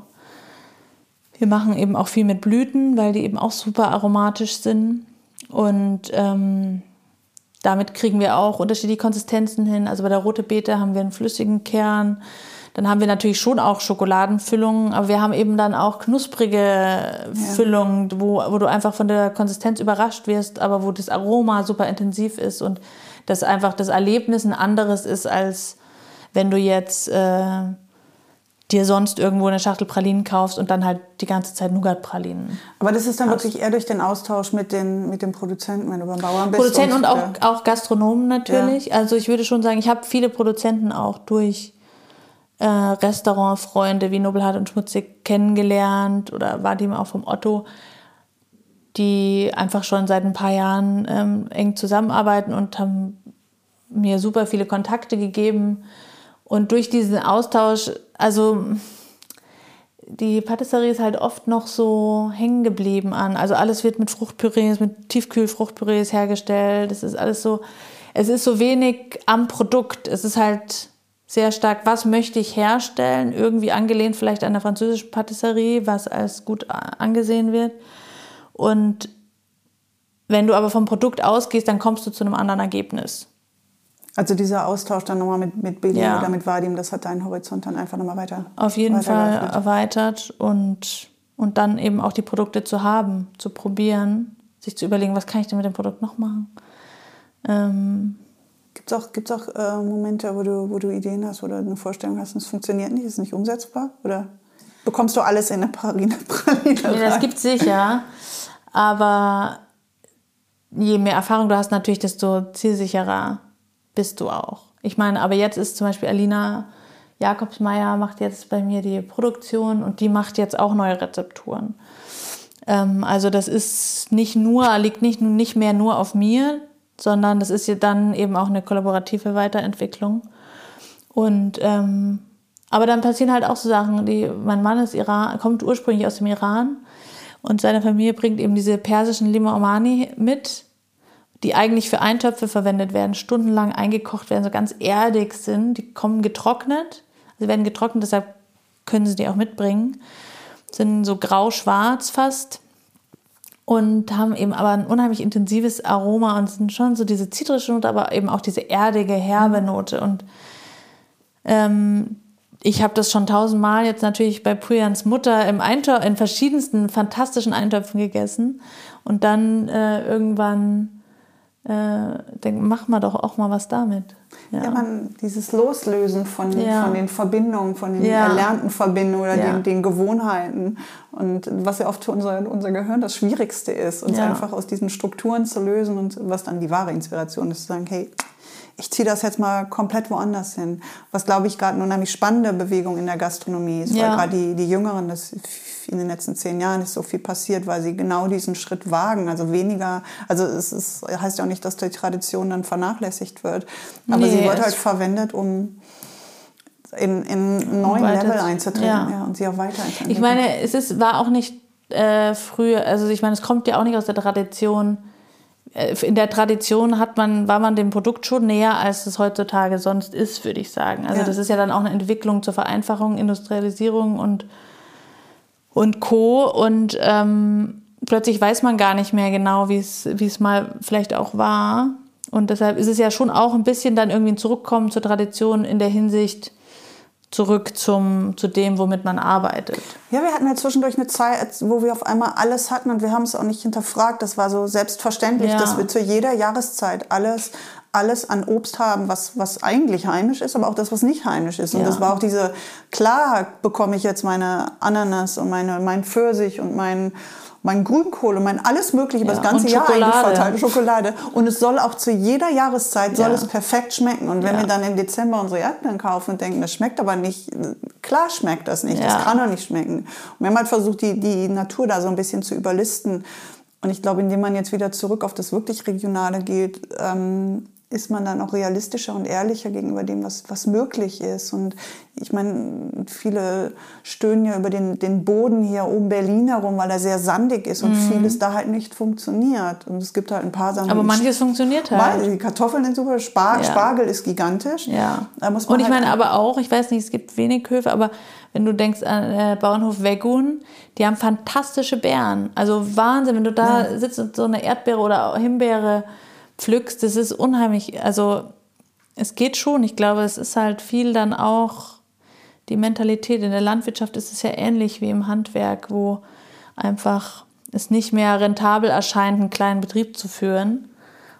wir machen eben auch viel mit Blüten, weil die eben auch super aromatisch sind. Und ähm, damit kriegen wir auch unterschiedliche Konsistenzen hin. Also bei der rote Beete haben wir einen flüssigen Kern. Dann haben wir natürlich schon auch Schokoladenfüllungen, aber wir haben eben dann auch knusprige ja. Füllungen, wo, wo du einfach von der Konsistenz überrascht wirst, aber wo das Aroma super intensiv ist und das einfach das Erlebnis ein anderes ist, als wenn du jetzt äh, dir sonst irgendwo eine Schachtel Pralinen kaufst und dann halt die ganze Zeit Nougat-Pralinen. Aber das ist dann hast. wirklich eher durch den Austausch mit den, mit den Produzenten, wenn du beim Bauern bist. Produzenten und, und auch, auch Gastronomen natürlich. Ja. Also ich würde schon sagen, ich habe viele Produzenten auch durch äh, Restaurantfreunde wie Nobelhart und Schmutzig kennengelernt oder war die auch vom Otto, die einfach schon seit ein paar Jahren ähm, eng zusammenarbeiten und haben mir super viele Kontakte gegeben. Und durch diesen Austausch, also die Patisserie ist halt oft noch so hängen geblieben an. Also alles wird mit Fruchtpürees, mit Tiefkühlfruchtpürees hergestellt. Das ist alles so es ist so wenig am Produkt. Es ist halt sehr stark, was möchte ich herstellen, irgendwie angelehnt vielleicht an der französischen Patisserie, was als gut angesehen wird. Und wenn du aber vom Produkt ausgehst, dann kommst du zu einem anderen Ergebnis. Also dieser Austausch dann nochmal mit, mit Billy ja. oder mit Vadim, das hat deinen Horizont dann einfach nochmal weiter. Auf jeden Fall erweitert und, und dann eben auch die Produkte zu haben, zu probieren, sich zu überlegen, was kann ich denn mit dem Produkt noch machen. Ähm, Gibt es auch, gibt's auch äh, Momente, wo du, wo du Ideen hast oder eine Vorstellung hast und es funktioniert nicht, ist nicht umsetzbar? Oder bekommst du alles in eine Praline? Praline nee, das gibt es sicher. Aber je mehr Erfahrung du hast, natürlich, desto zielsicherer bist du auch. Ich meine, aber jetzt ist zum Beispiel Alina Jakobsmeier macht jetzt bei mir die Produktion und die macht jetzt auch neue Rezepturen. Ähm, also das ist nicht nur, liegt nicht, nicht mehr nur auf mir, sondern das ist ja dann eben auch eine kollaborative Weiterentwicklung. Und ähm, aber dann passieren halt auch so Sachen, die, mein Mann ist Iran, kommt ursprünglich aus dem Iran und seine Familie bringt eben diese persischen Lima Omani mit die eigentlich für Eintöpfe verwendet werden, stundenlang eingekocht werden, so ganz erdig sind. Die kommen getrocknet, sie werden getrocknet, deshalb können sie die auch mitbringen. Sind so grau-schwarz fast und haben eben aber ein unheimlich intensives Aroma und sind schon so diese zitrische Note, aber eben auch diese erdige, herbe Note. Und ähm, ich habe das schon tausendmal jetzt natürlich bei Pujans Mutter im Eintopf, in verschiedensten fantastischen Eintöpfen gegessen und dann äh, irgendwann äh, denk, mach mal doch auch mal was damit. Ja, ja man, dieses Loslösen von, ja. von den Verbindungen, von den ja. erlernten Verbindungen oder den, den, Gewohnheiten. Und was ja oft für unser, unser Gehirn das Schwierigste ist, uns einfach aus diesen Strukturen zu lösen und was dann die wahre Inspiration ist, zu sagen, hey, ich ziehe das jetzt mal komplett woanders hin. Was, glaube ich, gerade eine unheimlich spannende Bewegung in der Gastronomie ist, ja. weil gerade die, die Jüngeren, das in den letzten zehn Jahren ist so viel passiert, weil sie genau diesen Schritt wagen. Also weniger, also es ist, heißt ja auch nicht, dass die Tradition dann vernachlässigt wird, aber nee, sie wird halt verwendet, um in, in einen neuen um Level einzutreten ja. ja. und sie auch weiterentwickeln. Ich meine, es ist, war auch nicht äh, früher, also ich meine, es kommt ja auch nicht aus der Tradition, äh, in der Tradition hat man, war man dem Produkt schon näher, als es heutzutage sonst ist, würde ich sagen. Also ja. das ist ja dann auch eine Entwicklung zur Vereinfachung, Industrialisierung und, und Co. Und ähm, plötzlich weiß man gar nicht mehr genau, wie es mal vielleicht auch war. Und deshalb ist es ja schon auch ein bisschen dann irgendwie ein Zurückkommen zur Tradition in der Hinsicht, zurück zum, zu dem, womit man arbeitet. Ja, wir hatten ja zwischendurch eine Zeit, wo wir auf einmal alles hatten und wir haben es auch nicht hinterfragt. Das war so selbstverständlich, ja. dass wir zu jeder Jahreszeit alles, alles an Obst haben, was, was eigentlich heimisch ist, aber auch das, was nicht heimisch ist. Und ja. das war auch diese, klar bekomme ich jetzt meine Ananas und meine, mein Pfirsich und mein mein Grünkohl und mein alles mögliche ja, über das ganze Jahr eigentlich verteilt, Schokolade. Und es soll auch zu jeder Jahreszeit soll ja. es perfekt schmecken. Und wenn wir dann im Dezember unsere Erdbeeren kaufen und denken, das schmeckt aber nicht, klar schmeckt das nicht, das kann doch nicht schmecken. Und wir haben halt versucht, die, die Natur da so ein bisschen zu überlisten. Und ich glaube, indem man jetzt wieder zurück auf das wirklich Regionale geht, ähm, ist man dann auch realistischer und ehrlicher gegenüber dem, was, was möglich ist. Und ich meine, viele stöhnen ja über den, den Boden hier oben Berlin herum, weil er sehr sandig ist und mhm. vieles da halt nicht funktioniert. Und es gibt halt ein paar Sachen. Aber manches funktioniert halt. Die Kartoffeln sind super, Spar ja. Spargel ist gigantisch. Ja. und ich halt meine aber auch, ich weiß nicht, es gibt wenig Höfe, aber wenn du denkst an äh, Bauernhof Wegun, die haben fantastische Beeren. Also Wahnsinn, wenn du da ja. sitzt und so eine Erdbeere oder Himbeere pflückst, das ist unheimlich, also es geht schon. Ich glaube, es ist halt viel dann auch die Mentalität. In der Landwirtschaft ist es ja ähnlich wie im Handwerk, wo einfach es nicht mehr rentabel erscheint, einen kleinen Betrieb zu führen.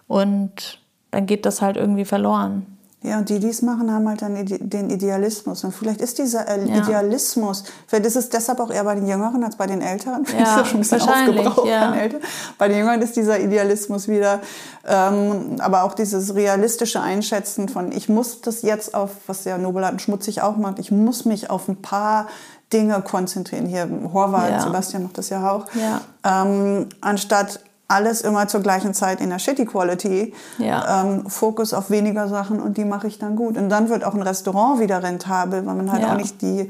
Und dann geht das halt irgendwie verloren. Ja, und die, die es machen, haben halt dann den Idealismus. Und vielleicht ist dieser äh, ja. Idealismus, vielleicht ist es deshalb auch eher bei den Jüngeren als bei den Älteren. Vielleicht ja, ist schon ein bisschen aufgebraucht ja. bei den Bei den Jüngeren ist dieser Idealismus wieder, ähm, aber auch dieses realistische Einschätzen von, ich muss das jetzt auf, was ja Nobelaten schmutzig auch macht, ich muss mich auf ein paar Dinge konzentrieren. Hier Horvath, ja. Sebastian macht das ja auch. Ja. Ähm, anstatt alles immer zur gleichen Zeit in der Shitty Quality. Ja. Ähm, Fokus auf weniger Sachen und die mache ich dann gut. Und dann wird auch ein Restaurant wieder rentabel, weil man halt ja. auch nicht die,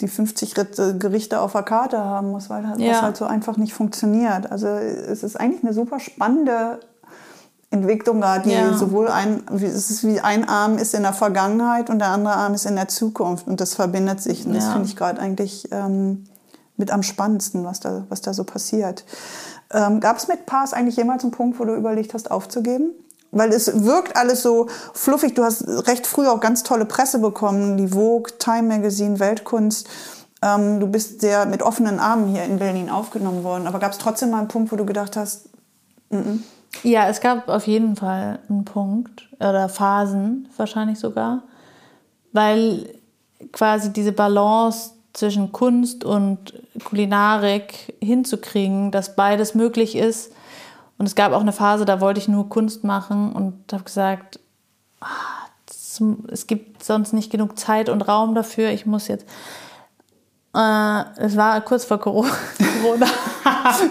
die 50 Gerichte auf der Karte haben muss, weil halt, ja. das halt so einfach nicht funktioniert. Also es ist eigentlich eine super spannende Entwicklung gerade, die Ja. sowohl ein, wie- es ist wie ein Arm ist in der Vergangenheit und der andere Arm ist in der Zukunft und das verbindet sich. Und das Ja. finde ich gerade eigentlich ähm, mit am spannendsten, was da, was da so passiert. Ähm, Gab es mit Paars eigentlich jemals einen Punkt, wo du überlegt hast, aufzugeben? Weil es wirkt alles so fluffig. Du hast recht früh auch ganz tolle Presse bekommen, die Vogue, Time Magazine, Weltkunst. Ähm, du bist sehr mit offenen Armen hier in Berlin aufgenommen worden. Aber gab es trotzdem mal einen Punkt, wo du gedacht hast, Ja, es gab auf jeden Fall einen Punkt oder Phasen wahrscheinlich sogar, weil quasi diese Balance zwischen Kunst und Kulinarik hinzukriegen, dass beides möglich ist. Und es gab auch eine Phase, da wollte ich nur Kunst machen und habe gesagt, ah, es- gibt sonst nicht genug Zeit und Raum dafür. Ich muss jetzt. Äh, es war kurz vor Corona. Corona.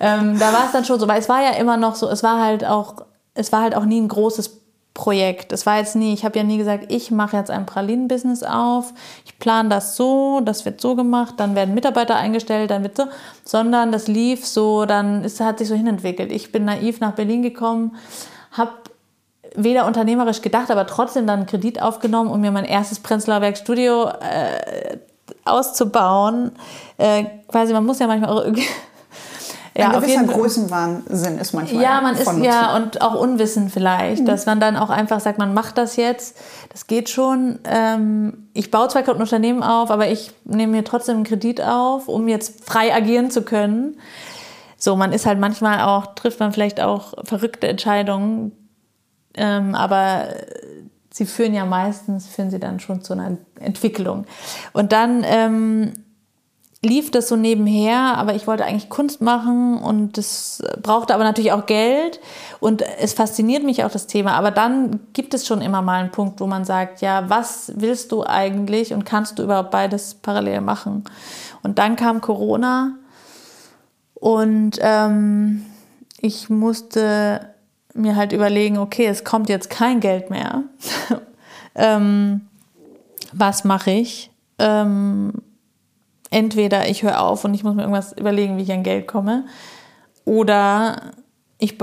ähm, da war es dann schon so, weil es war ja immer noch so, es war halt auch, es war halt auch nie ein großes Projekt. Es war jetzt nie, ich habe ja nie gesagt, ich mache jetzt ein Pralinen-Business auf, ich plane das so, das wird so gemacht, dann werden Mitarbeiter eingestellt, dann wird so, sondern das lief so, dann ist, hat sich so hinentwickelt. Ich bin naiv nach Berlin gekommen, habe weder unternehmerisch gedacht, aber trotzdem dann einen Kredit aufgenommen, um mir mein erstes Prenzlauer Berg Studio äh, auszubauen. Äh, quasi, man muss ja manchmal auch irgendwie. ein gewisser Größenwahnsinn ist manchmal. ja, man ist ja und auch Unwissen vielleicht, dass man dann auch einfach sagt, man macht das jetzt, das geht schon. Ähm, ich baue zwar gerade ein Unternehmen auf, aber ich nehme mir trotzdem einen Kredit auf, um jetzt frei agieren zu können. So, man ist halt manchmal auch, trifft man vielleicht auch verrückte Entscheidungen, ähm, aber sie führen ja meistens, führen sie dann schon zu einer Entwicklung. Und dann ähm, lief das so nebenher, aber ich wollte eigentlich Kunst machen und das brauchte aber natürlich auch Geld und es fasziniert mich auch das Thema. Aber dann gibt es schon immer mal einen Punkt, wo man sagt, ja, was willst du eigentlich und kannst du überhaupt beides parallel machen? Und dann kam Corona und ähm, ich musste mir halt überlegen, okay, es kommt jetzt kein Geld mehr. ähm, was mache ich? Ähm, entweder ich höre auf und ich muss mir irgendwas überlegen, wie ich an Geld komme, oder ich,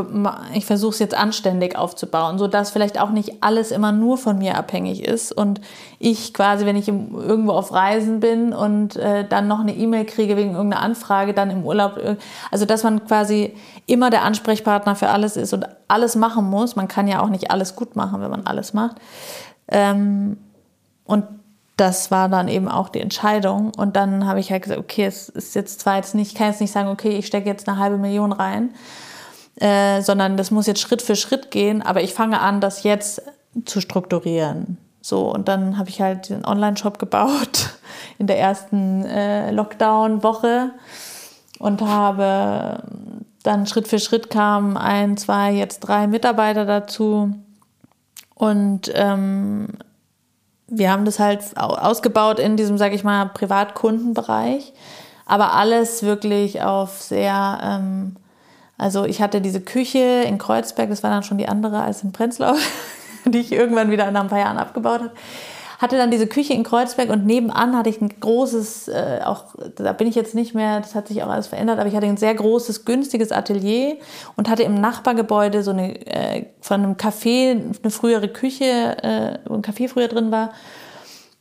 ich versuche es jetzt anständig aufzubauen, sodass vielleicht auch nicht alles immer nur von mir abhängig ist und ich quasi, wenn ich im, irgendwo auf Reisen bin und äh, dann noch eine E-Mail kriege wegen irgendeiner Anfrage, dann im Urlaub, ir- also dass man quasi immer der Ansprechpartner für alles ist und alles machen muss. Man kann ja auch nicht alles gut machen, wenn man alles macht. Ähm, und das war dann eben auch die Entscheidung. Und dann habe ich halt gesagt, okay, es ist jetzt zwar jetzt nicht, ich kann jetzt nicht sagen, okay, ich stecke jetzt eine halbe Million rein, äh, sondern das muss jetzt Schritt für Schritt gehen, aber ich fange an, das jetzt zu strukturieren. So, und dann habe ich halt den Online-Shop gebaut in der ersten äh, Lockdown-Woche und habe dann Schritt für Schritt kamen ein, zwei, jetzt drei Mitarbeiter dazu. Und ähm, wir haben das halt au- ausgebaut in diesem, sag ich mal, Privatkundenbereich. Aber alles wirklich auf sehr, ähm, also ich hatte diese Küche in Kreuzberg, das war dann schon die andere als in Prenzlau, die ich irgendwann wieder nach ein paar Jahren abgebaut habe. Hatte dann diese Küche in Kreuzberg und nebenan hatte ich ein großes, äh, auch da bin ich jetzt nicht mehr, das hat sich auch alles verändert, aber ich hatte ein sehr großes, günstiges Atelier und hatte im Nachbargebäude so eine, äh, von einem Café, eine frühere Küche, äh, wo ein Café früher drin war.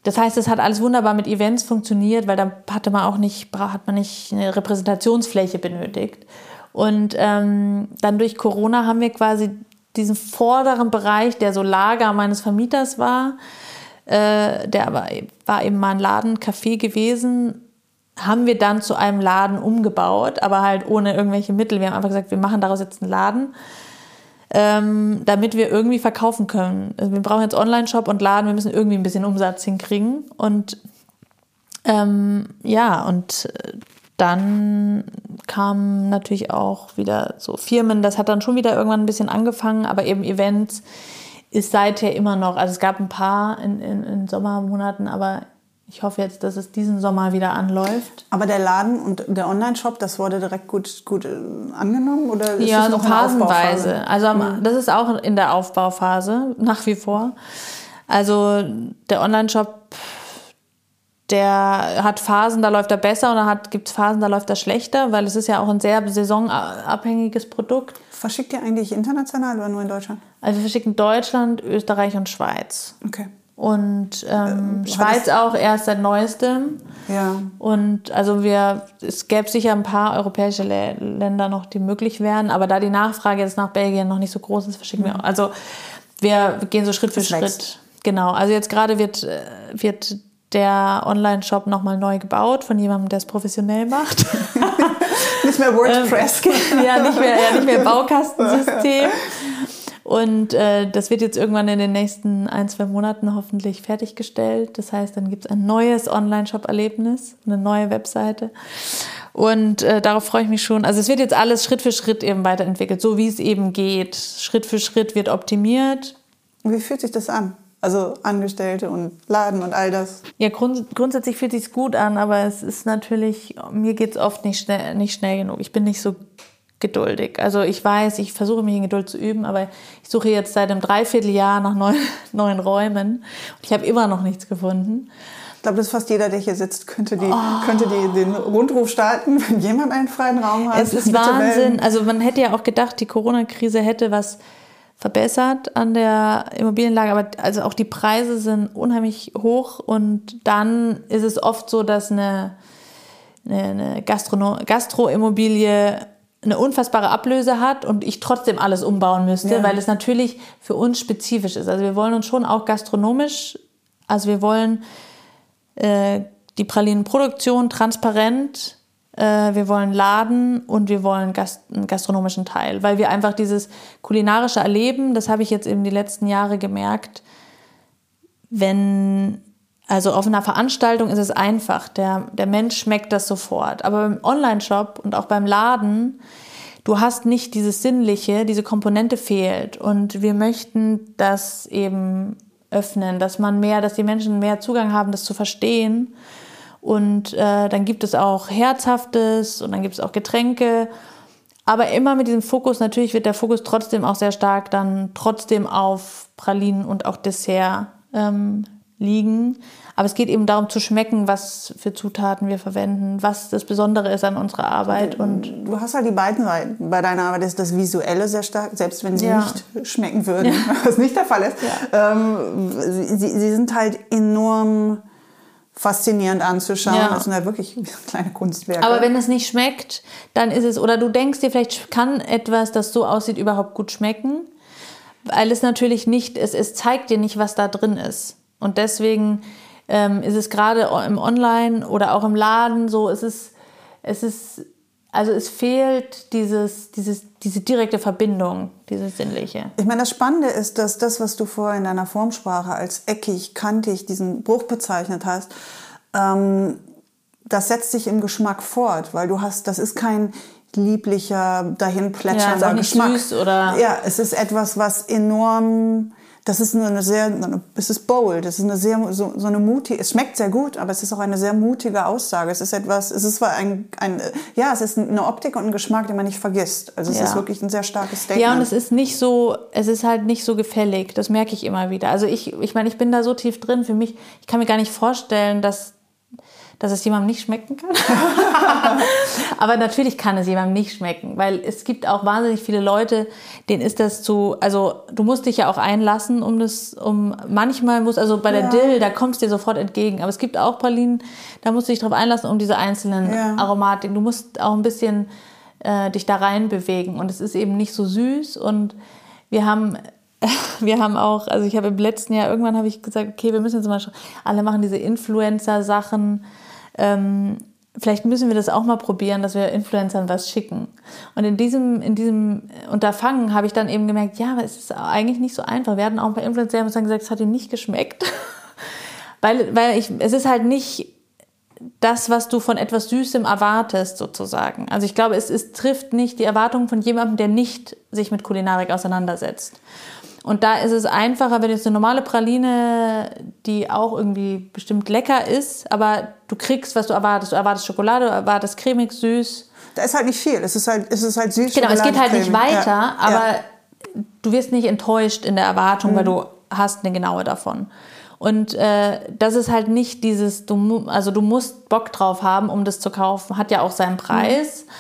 Das heißt, es hat alles wunderbar mit Events funktioniert, weil da hatte man auch nicht, hat man nicht eine Repräsentationsfläche benötigt. Und ähm, dann durch Corona haben wir quasi diesen vorderen Bereich, der so Lager meines Vermieters war, äh, der aber war eben mal ein Laden, Café gewesen, haben wir dann zu einem Laden umgebaut, aber halt ohne irgendwelche Mittel. Wir haben einfach gesagt, wir machen daraus jetzt einen Laden, ähm, damit wir irgendwie verkaufen können. Also wir brauchen jetzt Online-Shop und Laden, wir müssen irgendwie ein bisschen Umsatz hinkriegen. Und ähm, ja, und äh, dann kamen natürlich auch wieder so Firmen, das hat dann schon wieder irgendwann ein bisschen angefangen, aber eben Events ist seither immer noch, also es gab ein paar in, in, in Sommermonaten, aber ich hoffe jetzt, dass es diesen Sommer wieder anläuft. Aber der Laden und der Online-Shop, das wurde direkt gut, gut äh, angenommen? Oder ist ja, so noch phasenweise. Also am- das ist auch in der Aufbauphase, nach wie vor. Also der Online-Shop, der hat Phasen, da läuft er besser und dann gibt es Phasen, da läuft er schlechter, weil es ist ja auch ein sehr saisonabhängiges Produkt. Verschickt ihr eigentlich international oder nur in Deutschland? Also wir verschicken Deutschland, Österreich und Schweiz. Okay. Und ähm, äh, Schweiz auch erst seit neuestem. Ja. Und also wir, es gäbe sicher ein paar europäische Länder noch, die möglich wären, aber da die Nachfrage jetzt nach Belgien noch nicht so groß ist, verschicken mhm. wir. Also wir gehen so Schritt für das Schritt. Wächst. Genau. Also jetzt gerade wird, äh, wird der Online-Shop nochmal neu gebaut von jemandem, der es professionell macht. nicht mehr WordPress. Ähm, ja, nicht mehr, ja, nicht mehr Baukastensystem. Und äh, das wird jetzt irgendwann in den nächsten ein, zwei Monaten hoffentlich fertiggestellt. Das heißt, dann gibt es ein neues Online-Shop-Erlebnis, eine neue Webseite. Und äh, darauf freue ich mich schon. Also es wird jetzt alles Schritt für Schritt eben weiterentwickelt, so wie es eben geht. Schritt für Schritt wird optimiert. Wie fühlt sich das an? Also Angestellte und Laden und all das. Ja, grund grundsätzlich fühlt sich gut an, aber es ist natürlich, mir geht es oft nicht schnell, nicht schnell genug. Ich bin nicht so geduldig. Also ich weiß, ich versuche mich in Geduld zu üben, aber ich suche jetzt seit einem Dreivierteljahr nach neuen, neuen Räumen und ich habe immer noch nichts gefunden. Ich glaube, dass fast jeder, der hier sitzt, könnte, die, oh. könnte die, den Rundruf starten, wenn jemand einen freien Raum hat. Es ist Wahnsinn. Also man hätte ja auch gedacht, die Corona-Krise hätte was verbessert an der Immobilienlage, aber also auch die Preise sind unheimlich hoch und dann ist es oft so, dass eine, eine Gastro-Immobilie eine unfassbare Ablöse hat und ich trotzdem alles umbauen müsste, ja. weil es natürlich für uns spezifisch ist. Also wir wollen uns schon auch gastronomisch, also wir wollen äh, die Pralinenproduktion transparent, wir wollen Laden und wir wollen Gast einen gastronomischen Teil, weil wir einfach dieses kulinarische Erleben, das habe ich jetzt eben die letzten Jahre gemerkt, wenn also auf einer Veranstaltung ist es einfach, der, der Mensch schmeckt das sofort. Aber im Online-Shop und auch beim Laden, du hast nicht dieses Sinnliche, diese Komponente fehlt. Und wir möchten das eben öffnen, dass man mehr, dass die Menschen mehr Zugang haben, das zu verstehen. Und äh, dann gibt es auch Herzhaftes und dann gibt es auch Getränke. Aber immer mit diesem Fokus, natürlich wird der Fokus trotzdem auch sehr stark dann trotzdem auf Pralinen und auch Dessert ähm, liegen. Aber es geht eben darum zu schmecken, was für Zutaten wir verwenden, was das Besondere ist an unserer Arbeit. Und du hast halt die beiden Seiten. Bei deiner Arbeit ist das Visuelle sehr stark, selbst wenn sie ja. nicht schmecken würden, ja. was nicht der Fall ist. Ja. Ähm, sie, sie sind halt enorm faszinierend anzuschauen. Ja. Das sind halt wirklich kleine Kunstwerke. Aber wenn es nicht schmeckt, dann ist es, oder du denkst dir, vielleicht kann etwas, das so aussieht, überhaupt gut schmecken. Weil es natürlich nicht, es, es zeigt dir nicht, was da drin ist. Und deswegen ähm, ist es gerade im Online oder auch im Laden so, es ist, es ist, also es fehlt dieses, dieses, diese direkte Verbindung, dieses Sinnliche. Ich meine, das Spannende ist, dass das, was du vorher in deiner Formsprache als eckig, kantig, diesen Bruch bezeichnet hast, ähm, das setzt sich im Geschmack fort, weil du hast, das ist kein lieblicher, dahin plätschernder ja, Geschmack. Süß oder ja, es ist etwas, was enorm das ist eine sehr, es ist bold, es ist eine sehr, so, so eine mutige, es schmeckt sehr gut, aber es ist auch eine sehr mutige Aussage. Es ist etwas, es ist zwar ein, ein ja, es ist eine Optik und ein Geschmack, den man nicht vergisst. Also es ja. ist wirklich ein sehr starkes Statement. Ja, und es ist nicht so, es ist halt nicht so gefällig. Das merke ich immer wieder. Also ich, ich meine, ich bin da so tief drin. Für mich, ich kann mir gar nicht vorstellen, dass dass es jemandem nicht schmecken kann. Aber natürlich kann es jemandem nicht schmecken, weil es gibt auch wahnsinnig viele Leute, denen ist das zu, also du musst dich ja auch einlassen, um das, um manchmal muss, also bei der ja. Dill, da kommst du dir sofort entgegen. Aber es gibt auch Pralinen, da musst du dich drauf einlassen, um diese einzelnen ja. Aromatiken. Du musst auch ein bisschen äh, dich da rein bewegen und es ist eben nicht so süß und wir haben wir haben auch, also ich habe im letzten Jahr, irgendwann habe ich gesagt, okay, wir müssen jetzt mal schauen, alle machen diese Influencer-Sachen, ähm, vielleicht müssen wir das auch mal probieren, dass wir Influencern was schicken. Und in diesem, in diesem Unterfangen habe ich dann eben gemerkt, ja, aber es ist eigentlich nicht so einfach. Wir hatten auch ein paar Influencer, haben gesagt, es hat ihnen nicht geschmeckt. weil, weil ich, es ist halt nicht das, was du von etwas Süßem erwartest, sozusagen. Also ich glaube, es, es trifft nicht die Erwartungen von jemandem, der nicht sich mit Kulinarik auseinandersetzt. Und da ist es einfacher, wenn jetzt eine normale Praline, die auch irgendwie bestimmt lecker ist, aber du kriegst, was du erwartest. Du erwartest Schokolade, du erwartest cremig, süß. Da ist halt nicht viel. Es ist halt, es ist halt süß. Genau, es geht halt nicht weiter, ja. aber ja. du wirst nicht enttäuscht in der Erwartung, mhm. weil du hast eine genaue davon. Und äh, das ist halt nicht dieses, du, also du musst Bock drauf haben, um das zu kaufen. Hat ja auch seinen Preis. Mhm.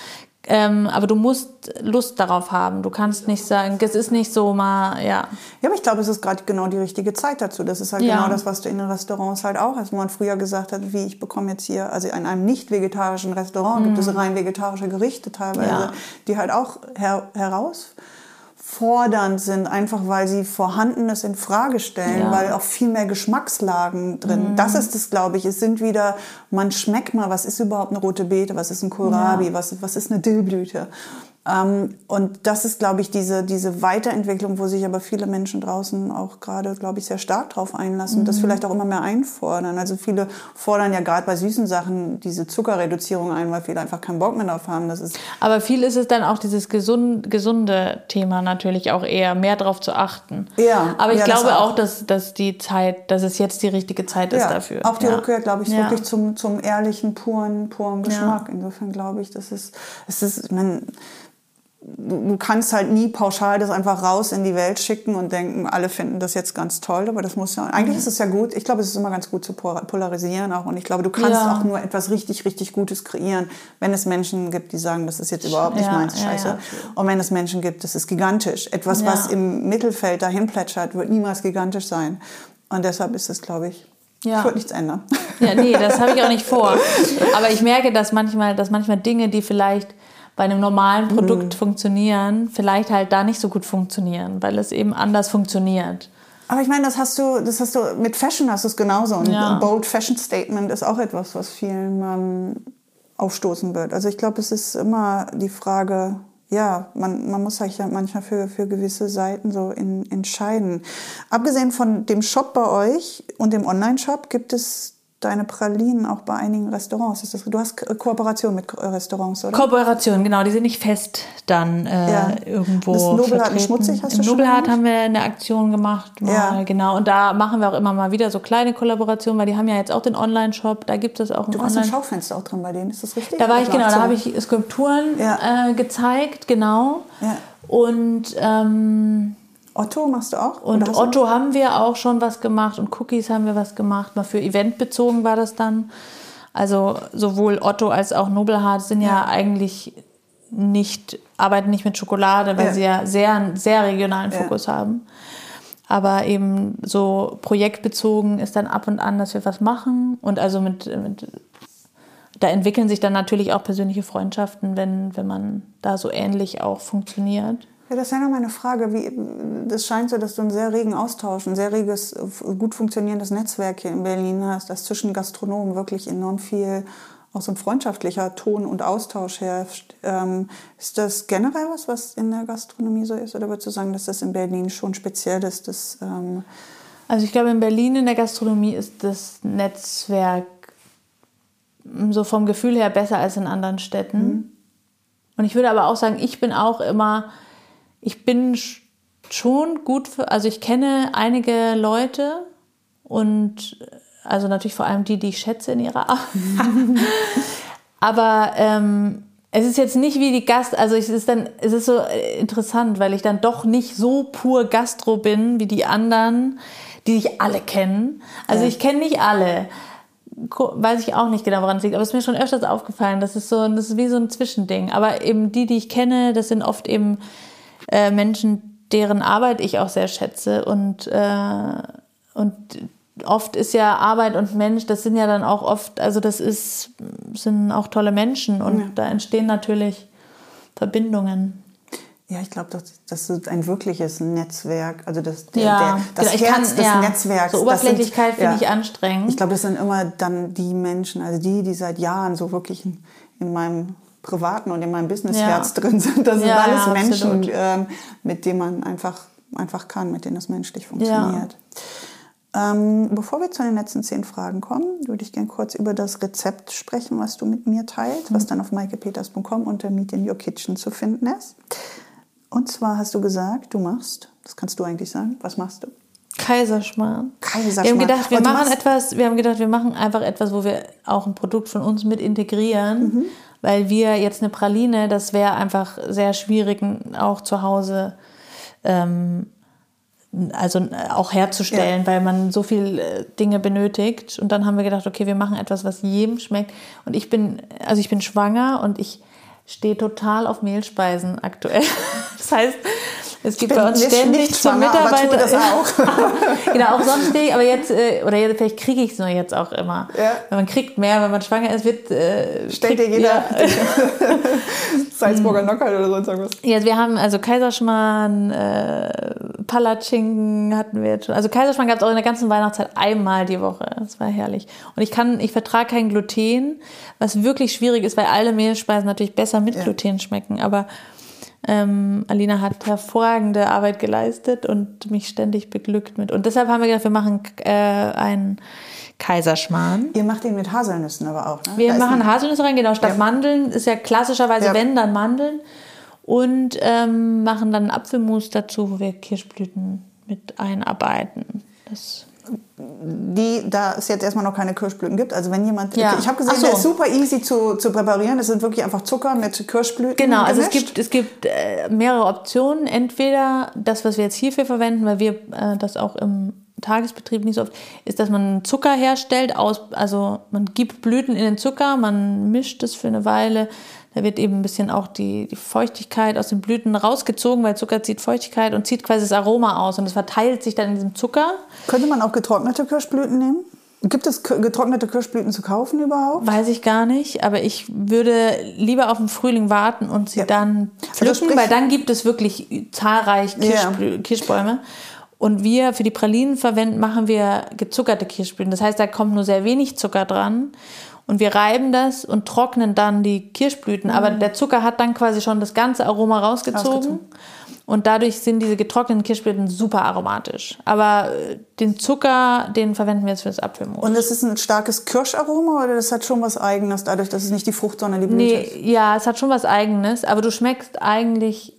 Ähm, aber du musst Lust darauf haben. Du kannst nicht sagen, es ist nicht so mal, ja. Ja, aber ich glaube, es ist gerade genau die richtige Zeit dazu. Das ist halt ja. genau das, was du in den Restaurants halt auch hast, wo man früher gesagt hat, wie ich bekomme jetzt hier, also in einem nicht vegetarischen Restaurant mhm. gibt es rein vegetarische Gerichte teilweise, ja. die halt auch her heraus fordernd sind, einfach weil sie Vorhandenes in Frage stellen, ja. weil auch viel mehr Geschmackslagen drin. Mhm. Das ist es, glaube ich. Es sind wieder, man schmeckt mal, was ist überhaupt eine rote Beete, was ist ein Kohlrabi, ja. was, was ist eine Dillblüte. Ähm, und das ist, glaube ich, diese, diese Weiterentwicklung, wo sich aber viele Menschen draußen auch gerade, glaube ich, sehr stark drauf einlassen und das mhm. vielleicht auch immer mehr einfordern. Also viele fordern ja gerade bei süßen Sachen diese Zuckerreduzierung ein, weil viele einfach keinen Bock mehr drauf haben. Das ist aber viel ist es dann auch dieses gesund, gesunde Thema natürlich auch eher, mehr darauf zu achten. Ja. Aber ich ja, glaube das auch, auch, dass, dass die Zeit, dass es jetzt die richtige Zeit ist ja, dafür. Auch die ja. Rückkehr, glaube ich, ja. wirklich zum, zum ehrlichen, puren, puren Geschmack. Insofern glaube ich, das ist, es ist, man, du kannst halt nie pauschal das einfach raus in die Welt schicken und denken, alle finden das jetzt ganz toll, aber das muss ja, eigentlich ist es ja gut, ich glaube, es ist immer ganz gut zu polarisieren auch und ich glaube, du kannst ja. auch nur etwas richtig, richtig Gutes kreieren, wenn es Menschen gibt, die sagen, das ist jetzt überhaupt nicht ja, meins, scheiße. Ja, und wenn es Menschen gibt, das ist gigantisch. Etwas, was im Mittelfeld dahin plätschert, wird niemals gigantisch sein. Und deshalb ist es, glaube ich, ja. Ich würde nichts ändern. Ja, nee, das habe ich auch nicht vor. Aber ich merke, dass manchmal, dass manchmal Dinge, die vielleicht bei einem normalen Produkt mhm. funktionieren, vielleicht halt da nicht so gut funktionieren, weil es eben anders funktioniert. Aber ich meine, das hast du, das hast du mit Fashion hast du es genauso. Und ja. ein bold Fashion Statement ist auch etwas, was vielen ähm, aufstoßen wird. Also ich glaube, es ist immer die Frage, ja, man, man muss sich ja manchmal für, für gewisse Seiten so in, entscheiden. Abgesehen von dem Shop bei euch und dem Online-Shop gibt es deine Pralinen auch bei einigen Restaurants. Ist das, du hast Kooperation mit Restaurants, oder? Kooperation, genau. Die sind nicht fest dann äh, ja. irgendwo. Das Nobelhart schmutzig hast Im du schon Nobelhart haben wir eine Aktion gemacht. Mal, ja. Genau. Und da machen wir auch immer mal wieder so kleine Kollaborationen, weil die haben ja jetzt auch den Online-Shop. Da gibt es auch einen Du warst im Schaufenster auch drin bei denen, ist das richtig? Da war ich, genau. Da habe ich Skulpturen ja. äh, gezeigt, genau. Und ähm, Otto machst du auch? Und Otto haben wir auch schon was gemacht und Cookies haben wir was gemacht. Mal für Event bezogen war das dann. Also sowohl Otto als auch Nobelhart sind ja, ja eigentlich nicht, arbeiten nicht mit Schokolade, weil ja. sie ja sehr, einen sehr regionalen Fokus ja. haben. Aber eben so projektbezogen ist dann ab und an, dass wir was machen. Und also mit, mit da entwickeln sich dann natürlich auch persönliche Freundschaften, wenn, wenn man da so ähnlich auch funktioniert. Ja, das ist ja noch meine Frage. Wie, das scheint so, dass du einen sehr regen Austausch, ein sehr reges, gut funktionierendes Netzwerk hier in Berlin hast, dass zwischen Gastronomen wirklich enorm viel auch so ein freundschaftlicher Ton und Austausch herrscht. Ähm, ist das generell was, was in der Gastronomie so ist? Oder würdest du sagen, dass das in Berlin schon speziell ist? Dass, ähm also ich glaube, in Berlin in der Gastronomie ist das Netzwerk so vom Gefühl her besser als in anderen Städten. Mhm. Und ich würde aber auch sagen, ich bin auch immer ich bin schon gut für, also ich kenne einige Leute und also natürlich vor allem die, die ich schätze in ihrer Art. Aber ähm, es ist jetzt nicht wie die Gast, also es ist dann, es ist so interessant, weil ich dann doch nicht so pur Gastro bin wie die anderen, die sich alle kennen. Also ja. ich kenne nicht alle. Weiß ich auch nicht genau, woran es liegt, aber es ist mir schon öfters aufgefallen. Das ist so, das ist wie so ein Zwischending. Aber eben die, die ich kenne, das sind oft eben äh, Menschen, deren Arbeit ich auch sehr schätze. Und, äh, und oft ist ja Arbeit und Mensch, das sind ja dann auch oft, also das ist, sind auch tolle Menschen und ja. da entstehen natürlich Verbindungen. Ja, ich glaube, das, das ist ein wirkliches Netzwerk. Also das, der, ja, der, das genau, Herz kann, des ja. Netzwerks. So Oberflächlichkeit finde ja. ich anstrengend. Ich glaube, das sind immer dann die Menschen, also die, die seit Jahren so wirklich in, in meinem privaten und in meinem Businessherz ja. drin sind. Das ja, sind alles ja, Menschen, ähm, mit denen man einfach, einfach kann, mit denen es menschlich funktioniert. Ähm, bevor wir zu den letzten zehn Fragen kommen, würde ich gerne kurz über das Rezept sprechen, was du mit mir teilst, mhm. was dann auf maikepeters.com unter Meet in Your Kitchen zu finden ist. Und zwar hast du gesagt, du machst, das kannst du eigentlich sagen, was machst du? Kaiserschmarrn. Kaiserschmarrn. Wir haben gedacht, wir machen etwas, wir haben gedacht, wir machen einfach etwas, wo wir auch ein Produkt von uns mit integrieren, mhm weil wir jetzt eine Praline, das wäre einfach sehr schwierig auch zu Hause ähm, also auch herzustellen, Ja. weil man so viel äh, Dinge benötigt. Und dann haben wir gedacht, okay, wir machen etwas, was jedem schmeckt. Und ich bin, also ich bin schwanger und ich stehe total auf Mehlspeisen aktuell. Das heißt, es gibt bei uns nicht- ständig nicht zum Mitarbeiter. das auch. genau, auch sonst ich, aber jetzt, äh, oder jetzt, vielleicht kriege ich es nur jetzt auch immer. Ja. Weil man kriegt mehr, wenn man schwanger ist, wird. Äh, Stellt dir jeder Ja. Salzburger Knockout oder sonst irgendwas. Ja, wir haben also Kaiserschmarrn, äh, Palatschinken hatten wir jetzt schon. Also Kaiserschmarrn gab es auch in der ganzen Weihnachtszeit einmal die Woche. Das war herrlich. Und ich kann, ich vertrage kein Gluten, was wirklich schwierig ist, weil alle Mehlspeisen natürlich besser mit Ja. Gluten schmecken. Aber ähm, Alina hat hervorragende Arbeit geleistet und mich ständig beglückt mit. Und deshalb haben wir gedacht, wir machen äh, einen Kaiserschmarrn. Ihr macht den mit Haselnüssen aber auch, ne? Wir Da machen Haselnüsse rein, genau. Statt Ja. Mandeln ist ja klassischerweise, Ja. wenn, dann Mandeln. Und ähm, machen dann Apfelmus dazu, wo wir Kirschblüten mit einarbeiten. Das, die, da es jetzt erstmal noch keine Kirschblüten gibt. Also wenn jemand, Ja. ich habe gesehen, so. der ist super easy zu, zu präparieren. Es sind wirklich einfach Zucker mit Kirschblüten genau, also es gibt, es gibt äh, mehrere Optionen. Entweder das, was wir jetzt hierfür verwenden, weil wir äh, das auch im Tagesbetrieb nicht so oft, ist, dass man Zucker herstellt. Aus, also man gibt Blüten in den Zucker, man mischt es für eine Weile. Da wird eben ein bisschen auch die, die Feuchtigkeit aus den Blüten rausgezogen, weil Zucker zieht Feuchtigkeit und zieht quasi das Aroma aus und es verteilt sich dann in diesem Zucker. Könnte man auch getrocknete Kirschblüten nehmen? Gibt es getrocknete Kirschblüten zu kaufen überhaupt? Weiß ich gar nicht, aber ich würde lieber auf den Frühling warten und sie Ja. dann Also pflücken, sprich- weil dann gibt es wirklich zahlreich Ja. Kirschblü Kirschbäume. Und wir für die Pralinen verwenden, machen wir gezuckerte Kirschblüten. Das heißt, da kommt nur sehr wenig Zucker dran. Und wir reiben das und trocknen dann die Kirschblüten. Aber der Zucker hat dann quasi schon das ganze Aroma rausgezogen. Rausgezogen. Und dadurch sind diese getrockneten Kirschblüten super aromatisch. Aber äh, den Zucker, den verwenden wir jetzt für das Apfelmus. Und es ist ein starkes Kirscharoma oder das hat schon was Eigenes, dadurch, dass es nicht die Frucht, sondern die Blüte ist? Nee, ja, es hat schon was Eigenes, aber du schmeckst eigentlich,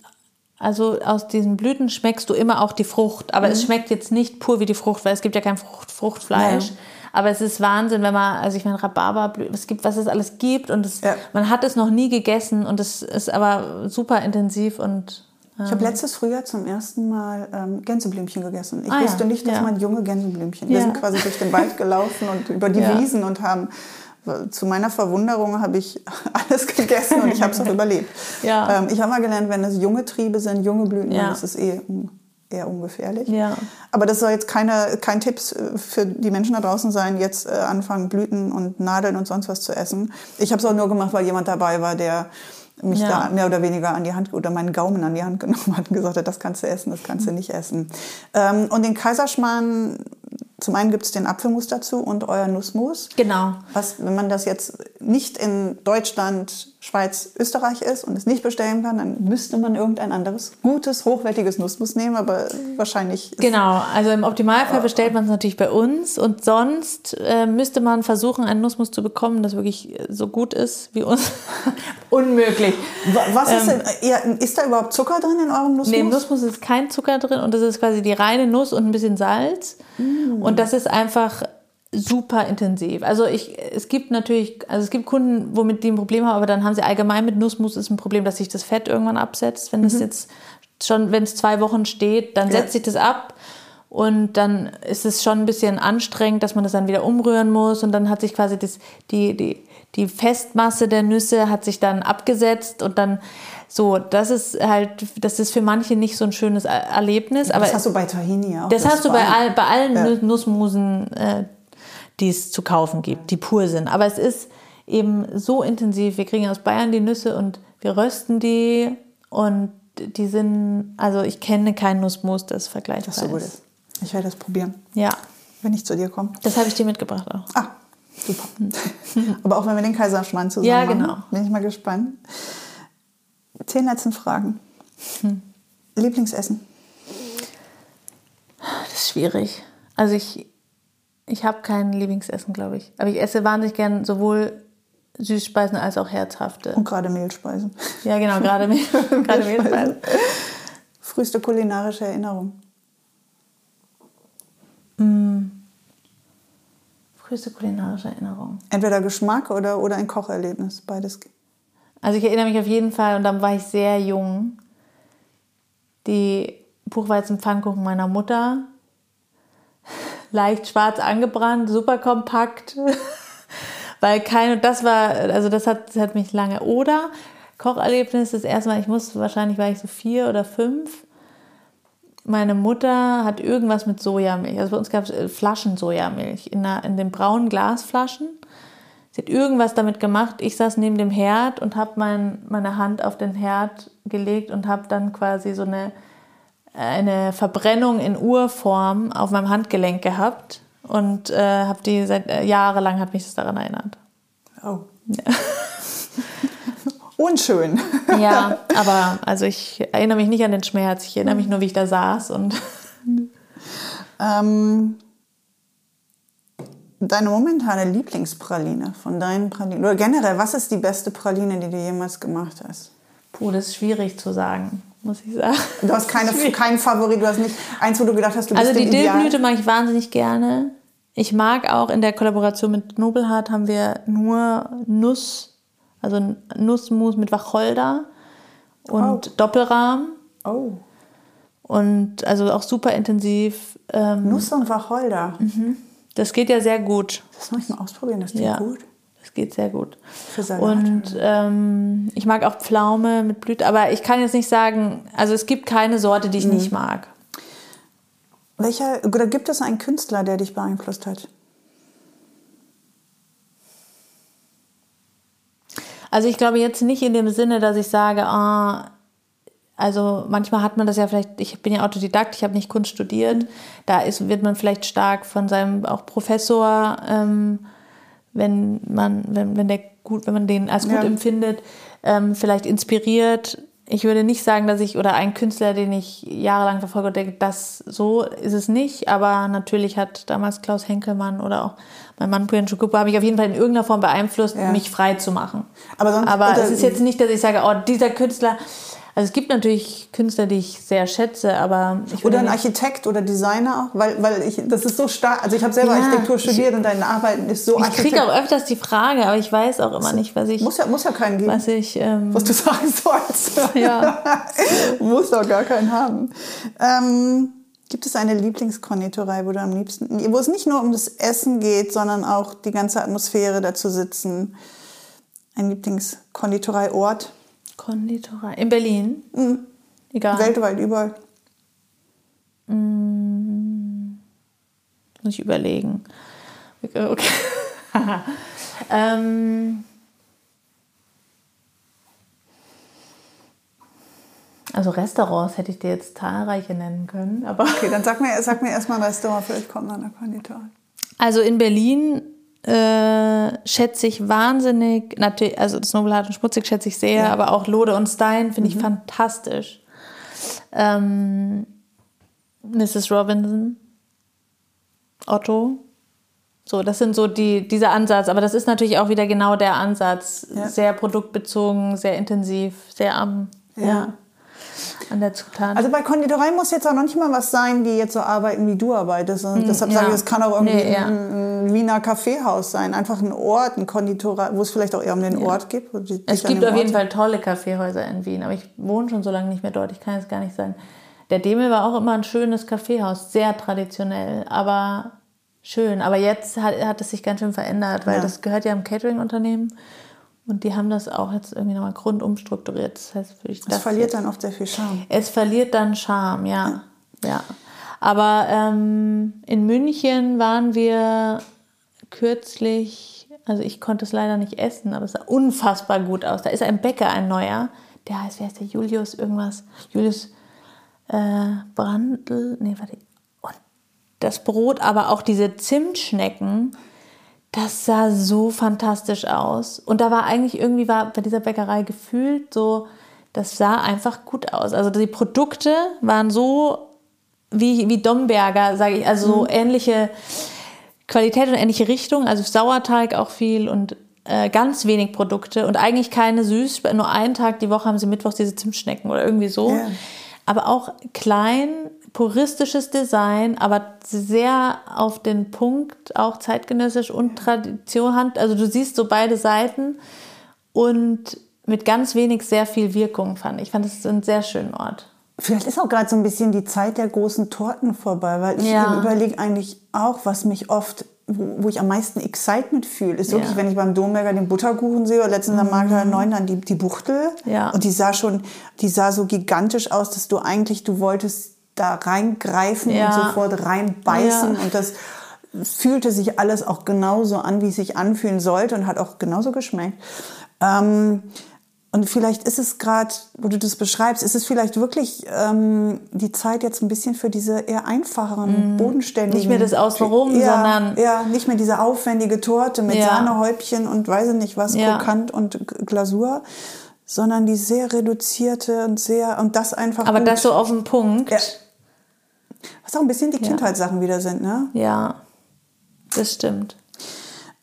also aus diesen Blüten schmeckst du immer auch die Frucht, aber es schmeckt jetzt nicht pur wie die Frucht, weil es gibt ja kein Frucht, Fruchtfleisch. Ja. Aber es ist Wahnsinn, wenn man, also ich meine, Rhabarberblüten, es gibt, was es alles gibt und es, Ja. man hat es noch nie gegessen und es ist aber super intensiv und Ich habe letztes Frühjahr zum ersten Mal ähm, Gänseblümchen gegessen. Ich Ah ja, wusste nicht, dass ja. man junge Gänseblümchen. Wir Ja. sind quasi durch den Wald gelaufen und über die Ja. Wiesen und haben zu meiner Verwunderung habe ich alles gegessen und ich habe es auch überlebt. Ja. Ähm, ich habe mal gelernt, wenn es junge Triebe sind, junge Blüten, Ja. dann ist es eh eher ungefährlich. Ja. Aber das soll jetzt keine, kein Tipp für die Menschen da draußen sein, jetzt äh, anfangen, Blüten und Nadeln und sonst was zu essen. Ich habe es auch nur gemacht, weil jemand dabei war, der mich Ja. da mehr oder weniger an die Hand oder meinen Gaumen an die Hand genommen hat und gesagt hat, das kannst du essen, das kannst du nicht essen. Ähm, und den Kaiserschmarrn, zum einen gibt es den Apfelmus dazu und euer Nussmus. genau. Was, wenn man das jetzt nicht in Deutschland, Schweiz, Österreich ist und es nicht bestellen kann, dann müsste man irgendein anderes, gutes, hochwertiges Nussmus nehmen, aber wahrscheinlich ist Genau, also im Optimalfall bestellt man es natürlich bei uns und sonst äh, müsste man versuchen, einen Nussmus zu bekommen, das wirklich so gut ist wie uns. Unmöglich. Wa- Was ist denn, ja, ist da überhaupt Zucker drin in eurem Nussmus? Ähm. Nee, im Nussmus ist kein Zucker drin und das ist quasi die reine Nuss und ein bisschen Salz. Und das ist einfach super intensiv. Also ich, es gibt natürlich, also es gibt Kunden, womit die ein Problem haben, aber dann haben sie allgemein mit Nussmus ist ein Problem, dass sich das Fett irgendwann absetzt. Wenn es jetzt schon, wenn es zwei Wochen steht, dann Ja. setzt sich das ab. Und dann ist es schon ein bisschen anstrengend, dass man das dann wieder umrühren muss. Und dann hat sich quasi das, die, die, die Festmasse der Nüsse hat sich dann abgesetzt. Und dann so, das ist halt, das ist für manche nicht so ein schönes Er- Erlebnis. Aber das hast du bei Tahini auch. das hast du bei, all, bei allen Ja. Nu- Nussmusen, äh, die es zu kaufen gibt, die pur sind. Aber es ist eben so intensiv. Wir kriegen aus Bayern die Nüsse und wir rösten die und die sind, also ich kenne kein Nussmus, das vergleichbar Das so gut ist. Ich werde das probieren, Ja, wenn ich zu dir komme. das habe ich dir mitgebracht auch. Ah, super. Aber auch wenn wir den Kaiserschmarrn zusammen Ja, machen, genau. bin ich mal gespannt. Zehn letzten Fragen. Hm. Lieblingsessen? Das ist schwierig. Also ich, ich habe kein Lieblingsessen, glaube ich. Aber ich esse wahnsinnig gern sowohl Süßspeisen als auch herzhafte. Und gerade Mehlspeisen. Ja, genau, gerade Mehl- gerade Mehlspeisen. Früheste kulinarische Erinnerung. Früheste kulinarische Erinnerung. Entweder Geschmack oder, oder ein Kocherlebnis. Beides. Also ich erinnere mich auf jeden Fall, und dann war ich sehr jung, die Buchweizenpfannkuchen meiner Mutter. Leicht schwarz angebrannt, super kompakt. Weil keine, das war, also das hat, das hat mich lange. Oder Kocherlebnis, das erste Mal, ich musste, wahrscheinlich war ich so vier oder fünf. Meine Mutter hat irgendwas mit Sojamilch. Also bei uns gab es äh, Flaschen Sojamilch in, der, in den braunen Glasflaschen. Sie hat irgendwas damit gemacht. Ich saß neben dem Herd und habe mein, meine Hand auf den Herd gelegt und habe dann quasi so eine, eine Verbrennung in Urform auf meinem Handgelenk gehabt und äh, habe die seit äh, jahrelang hat mich das daran erinnert. Oh. Ja. Unschön. ja, aber also ich erinnere mich nicht an den Schmerz. Ich erinnere mich nur, wie ich da saß und. ähm, deine momentane Lieblingspraline von deinen Pralinen? Oder generell, was ist die beste Praline, die du jemals gemacht hast? Puh, das ist schwierig zu sagen, muss ich sagen. Du hast keine, keinen Favorit, du hast nicht eins, wo du gedacht hast, du bist Also die Dillblüte mag ich wahnsinnig gerne. Ich mag auch in der Kollaboration mit Nobelhart haben wir nur Nuss, also Nussmus mit Wacholder und oh. Doppelrahm. Oh. Und also auch super intensiv. Ähm, Nuss und Wacholder. Mhm. Das geht ja sehr gut. Das muss ich mal ausprobieren, das geht ja, gut. Das geht sehr gut. Für Salat. Und ähm, ich mag auch Pflaume mit Blüte, aber ich kann jetzt nicht sagen, also es gibt keine Sorte, die ich mhm. nicht mag. Welcher, oder gibt es einen Künstler, der dich beeinflusst hat? Also ich glaube jetzt nicht in dem Sinne, dass ich sage, ah, also manchmal hat man das ja vielleicht, ich bin ja Autodidakt, ich habe nicht Kunst studiert, da ist, wird man vielleicht stark von seinem auch Professor, ähm, wenn man, wenn, wenn der gut, wenn man den als gut ja. empfindet, ähm, vielleicht inspiriert. Ich würde nicht sagen, dass ich, oder ein Künstler, den ich jahrelang verfolge, denke, das so ist es nicht, aber natürlich hat damals Klaus Henkelmann oder auch mein Mann Brian Schukupa habe ich auf jeden Fall in irgendeiner Form beeinflusst, ja. mich frei zu machen. Aber, sonst, aber es ist jetzt nicht, dass ich sage, oh, dieser Künstler, also es gibt natürlich Künstler, die ich sehr schätze, aber ich oder ein Architekt oder Designer, weil weil ich das ist so stark. Also ich habe selber ja, Architektur studiert ich, und deine Arbeiten ist so. Ich kriege auch öfters die Frage, aber ich weiß auch immer nicht, was ich muss ja muss ja keinen geben. Was ich ähm, was du sagen sollst. Ja, muss doch gar keinen haben. Ähm, Gibt es eine Lieblingskonditorei, wo du am liebsten, wo es nicht nur um das Essen geht, sondern auch die ganze Atmosphäre dazu sitzen? Ein Lieblingskonditorei-Ort? Konditorei. In Berlin? Mhm. Egal. Weltweit, überall. Mhm. Muss ich überlegen. Okay. ähm. Also Restaurants hätte ich dir jetzt zahlreiche nennen können, aber. Okay, dann sag mir, sag mir erstmal ein Restaurant, vielleicht kommt noch eine Konditorei. Also in Berlin äh, schätze ich wahnsinnig, natürlich, also das Nobelhart und Schmutzig schätze ich sehr, ja. aber auch Lode und Stein finde ich mhm. fantastisch. Ähm, Mrs. Robinson, Otto. So, das sind so die, dieser Ansatz, aber das ist natürlich auch wieder genau der Ansatz. Ja. Sehr produktbezogen, sehr intensiv, sehr am, ja. ja an der Zutat. Also bei Konditorei muss jetzt auch noch nicht mal was sein, die jetzt so arbeiten, wie du arbeitest. Und hm, deshalb ja. sage ich, es kann auch irgendwie nee, ja. ein, ein, Wiener Kaffeehaus sein. Einfach ein Ort, ein Konditorei, wo es vielleicht auch eher um den ja. Ort geht. es gibt auf Ort jeden Fall tolle Kaffeehäuser in Wien, aber ich wohne schon so lange nicht mehr dort. Ich kann jetzt gar nicht sagen. Der Demel war auch immer ein schönes Kaffeehaus, sehr traditionell, aber schön. Aber jetzt hat, hat es sich ganz schön verändert, weil das gehört ja einem Catering-Unternehmen. Und die haben das auch jetzt irgendwie nochmal grundumstrukturiert. Das heißt, ich das. Es verliert jetzt, dann oft sehr viel Charme. Es verliert dann Charme, ja. ja. ja. Aber ähm, in München waren wir kürzlich, also ich konnte es leider nicht essen, aber es sah unfassbar gut aus. Da ist ein Bäcker, ein neuer, der heißt, wer ist der? Julius irgendwas. Julius äh, Brandl, nee, warte. Und das Brot, aber auch diese Zimtschnecken das sah so fantastisch aus. Und da war eigentlich irgendwie war bei dieser Bäckerei gefühlt so, das sah einfach gut aus. Also die Produkte waren so wie, wie Domberger, sage ich, also so mhm. ähnliche Qualität und ähnliche Richtung. Also Sauerteig auch viel und äh, ganz wenig Produkte und eigentlich keine süß. Nur einen Tag die Woche haben sie mittwochs diese Zimtschnecken oder irgendwie so. Yeah. Aber auch klein, puristisches Design, aber sehr auf den Punkt, auch zeitgenössisch und Tradition. Also du siehst so beide Seiten und mit ganz wenig sehr viel Wirkung fand ich. fand es einen sehr schönen Ort. Vielleicht ist auch gerade so ein bisschen die Zeit der großen Torten vorbei, weil ich Ja. überlege eigentlich auch, was mich oft, wo, wo ich am meisten Excitement fühle, ist wirklich, Ja. Mhm. wenn ich beim Domberger den Butterkuchen sehe, oder letztens am Markt 9 dann die, die Buchtel. Ja. Und die sah schon, die sah so gigantisch aus, dass du eigentlich, du wolltest da reingreifen Ja. und sofort reinbeißen Ja. und das fühlte sich alles auch genauso an, wie es sich anfühlen sollte und hat auch genauso geschmeckt. Ähm, und vielleicht ist es gerade, wo du das beschreibst, ist es vielleicht wirklich ähm, die Zeit jetzt ein bisschen für diese eher einfacheren, bodenständigen. Mhm. Nicht mehr das Außenrum, ja, sondern- Ja, nicht mehr diese aufwendige Torte mit Ja. Sahnehäubchen und weiß ich nicht was, Ja. Krokant und Glasur, sondern die sehr reduzierte und sehr, und das einfach. Aber gut. das so auf den Punkt. Ja. Auch ein bisschen die Kindheitssachen wieder sind, ne? ja das stimmt.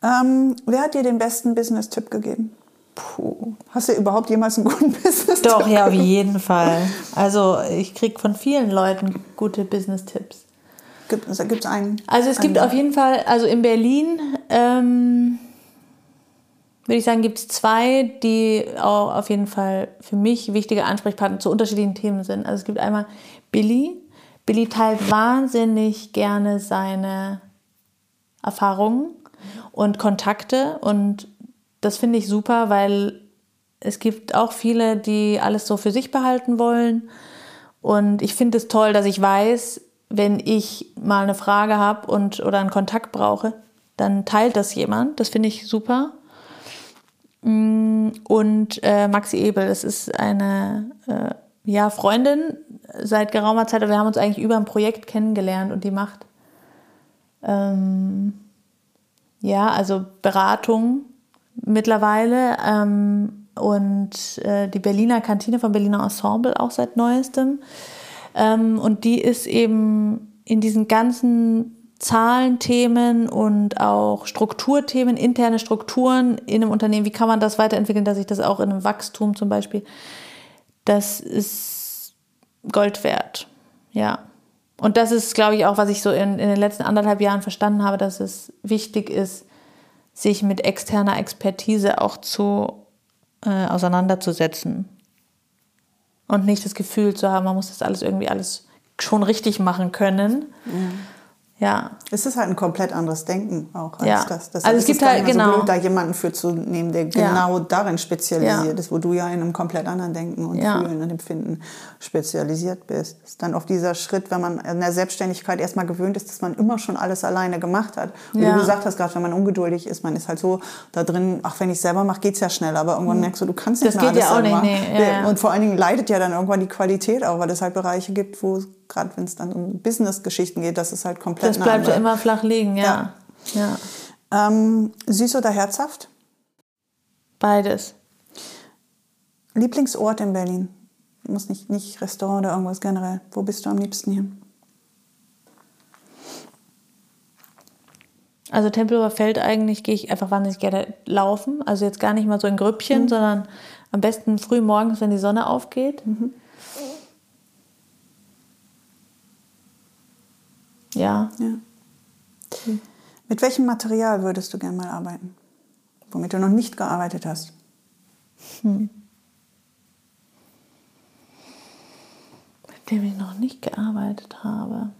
Ähm, wer hat dir den besten Business-Tipp gegeben? Puh. Hast du überhaupt jemals einen guten Business-Tipp? Doch, ja, auf jeden Fall. Also ich kriege von vielen Leuten gute Business-Tipps. Gibt es gibt's einen? Also es gibt einen- auf jeden Fall, also in Berlin ähm, würde ich sagen, gibt es zwei, die auch auf jeden Fall für mich wichtige Ansprechpartner zu unterschiedlichen Themen sind. Also es gibt einmal Billy. Billy teilt wahnsinnig gerne seine Erfahrungen und Kontakte und das finde ich super, weil es gibt auch viele, die alles so für sich behalten wollen. Und ich finde es toll, dass ich weiß, wenn ich mal eine Frage habe und oder einen Kontakt brauche, dann teilt das jemand. Das finde ich super. Mm, Und äh, Maxi Ebel, das ist eine äh, ja, Freundin seit geraumer Zeit. Wir haben uns eigentlich über ein Projekt kennengelernt und die macht ähm, ja, also Beratung mittlerweile ähm, und äh, die Berliner Kantine vom Berliner Ensemble auch seit neuestem. Ähm, und die ist eben in diesen ganzen Zahlenthemen und auch Strukturthemen, interne Strukturen in einem Unternehmen, wie kann man das weiterentwickeln, dass sich das auch in einem Wachstum zum Beispiel, das ist Gold wert. Ja. Und das ist, glaube ich, auch, was ich so in, in den letzten anderthalb Jahren verstanden habe, dass es wichtig ist, sich mit externer Expertise auch zu äh, auseinanderzusetzen. Und nicht das Gefühl zu haben, man muss das alles irgendwie alles schon richtig machen können. Ja. Es ist halt ein komplett anderes Denken auch als Ja. das. Deshalb Also es gibt gar halt- so genau. blöd, da jemanden für zu nehmen, der Ja. genau darin spezialisiert Ja. ist, wo du ja in einem komplett anderen Denken und Ja. Fühlen und Empfinden spezialisiert bist. Das ist dann oft dieser Schritt, wenn man in der Selbstständigkeit erstmal gewöhnt ist, dass man immer schon alles alleine gemacht hat. Wie Ja. du gesagt hast, gerade wenn man ungeduldig ist, man ist halt so da drin, ach, wenn ich selber mache, geht's ja schnell, aber irgendwann merkst du, du kannst nicht Das mehr geht ja alles auch selber nicht, nee, ja, ja. Und vor allen Dingen leidet ja dann irgendwann die Qualität auch, weil es halt Bereiche gibt, wo gerade wenn es dann um Business-Geschichten geht, das ist halt komplett Das bleibt ja immer flach liegen, ja. ja. ähm, süß oder herzhaft? Beides. Lieblingsort in Berlin? Muss nicht, nicht Restaurant oder irgendwas generell. Wo bist du am liebsten hier? Also Tempelhofer Feld eigentlich gehe ich einfach wahnsinnig gerne laufen. Also jetzt gar nicht mal so in Grüppchen, sondern am besten früh morgens, wenn die Sonne aufgeht. Ja. Ja. Mit welchem Material würdest du gerne mal arbeiten? Womit du noch nicht gearbeitet hast? mit dem ich noch nicht gearbeitet habe.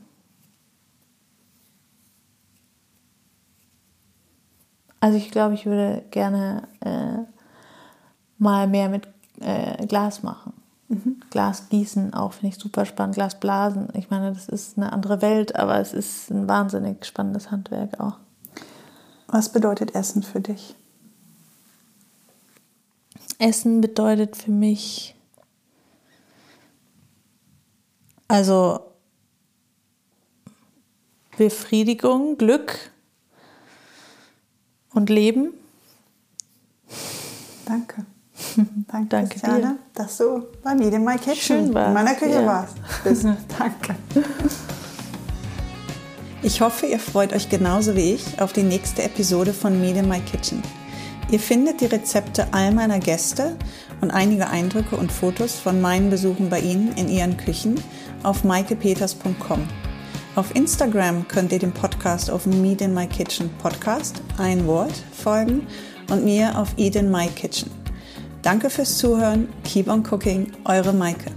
Also ich glaube, ich würde gerne äh, mal mehr mit äh, Glas machen. Glas gießen auch finde ich super spannend. Glas blasen. Ich meine, das ist eine andere Welt, aber es ist ein wahnsinnig spannendes Handwerk auch. Was bedeutet Essen für dich? Essen bedeutet für mich also Befriedigung, Glück und Leben. Danke. Danke, Danke Christiane, dir. dass du bei mir in My Kitchen Schön warst. in meiner Küche Ja. warst. Bist. Danke. Ich hoffe, ihr freut euch genauso wie ich auf die nächste Episode von Meet in My Kitchen. Ihr findet die Rezepte all meiner Gäste und einige Eindrücke und Fotos von meinen Besuchen bei ihnen in ihren Küchen auf maikepeters.com. Auf Instagram könnt ihr dem Podcast auf Meet in My Kitchen Podcast, ein Wort, folgen und mir auf Eat in My Kitchen. Danke fürs Zuhören. Keep on cooking. Eure Maike.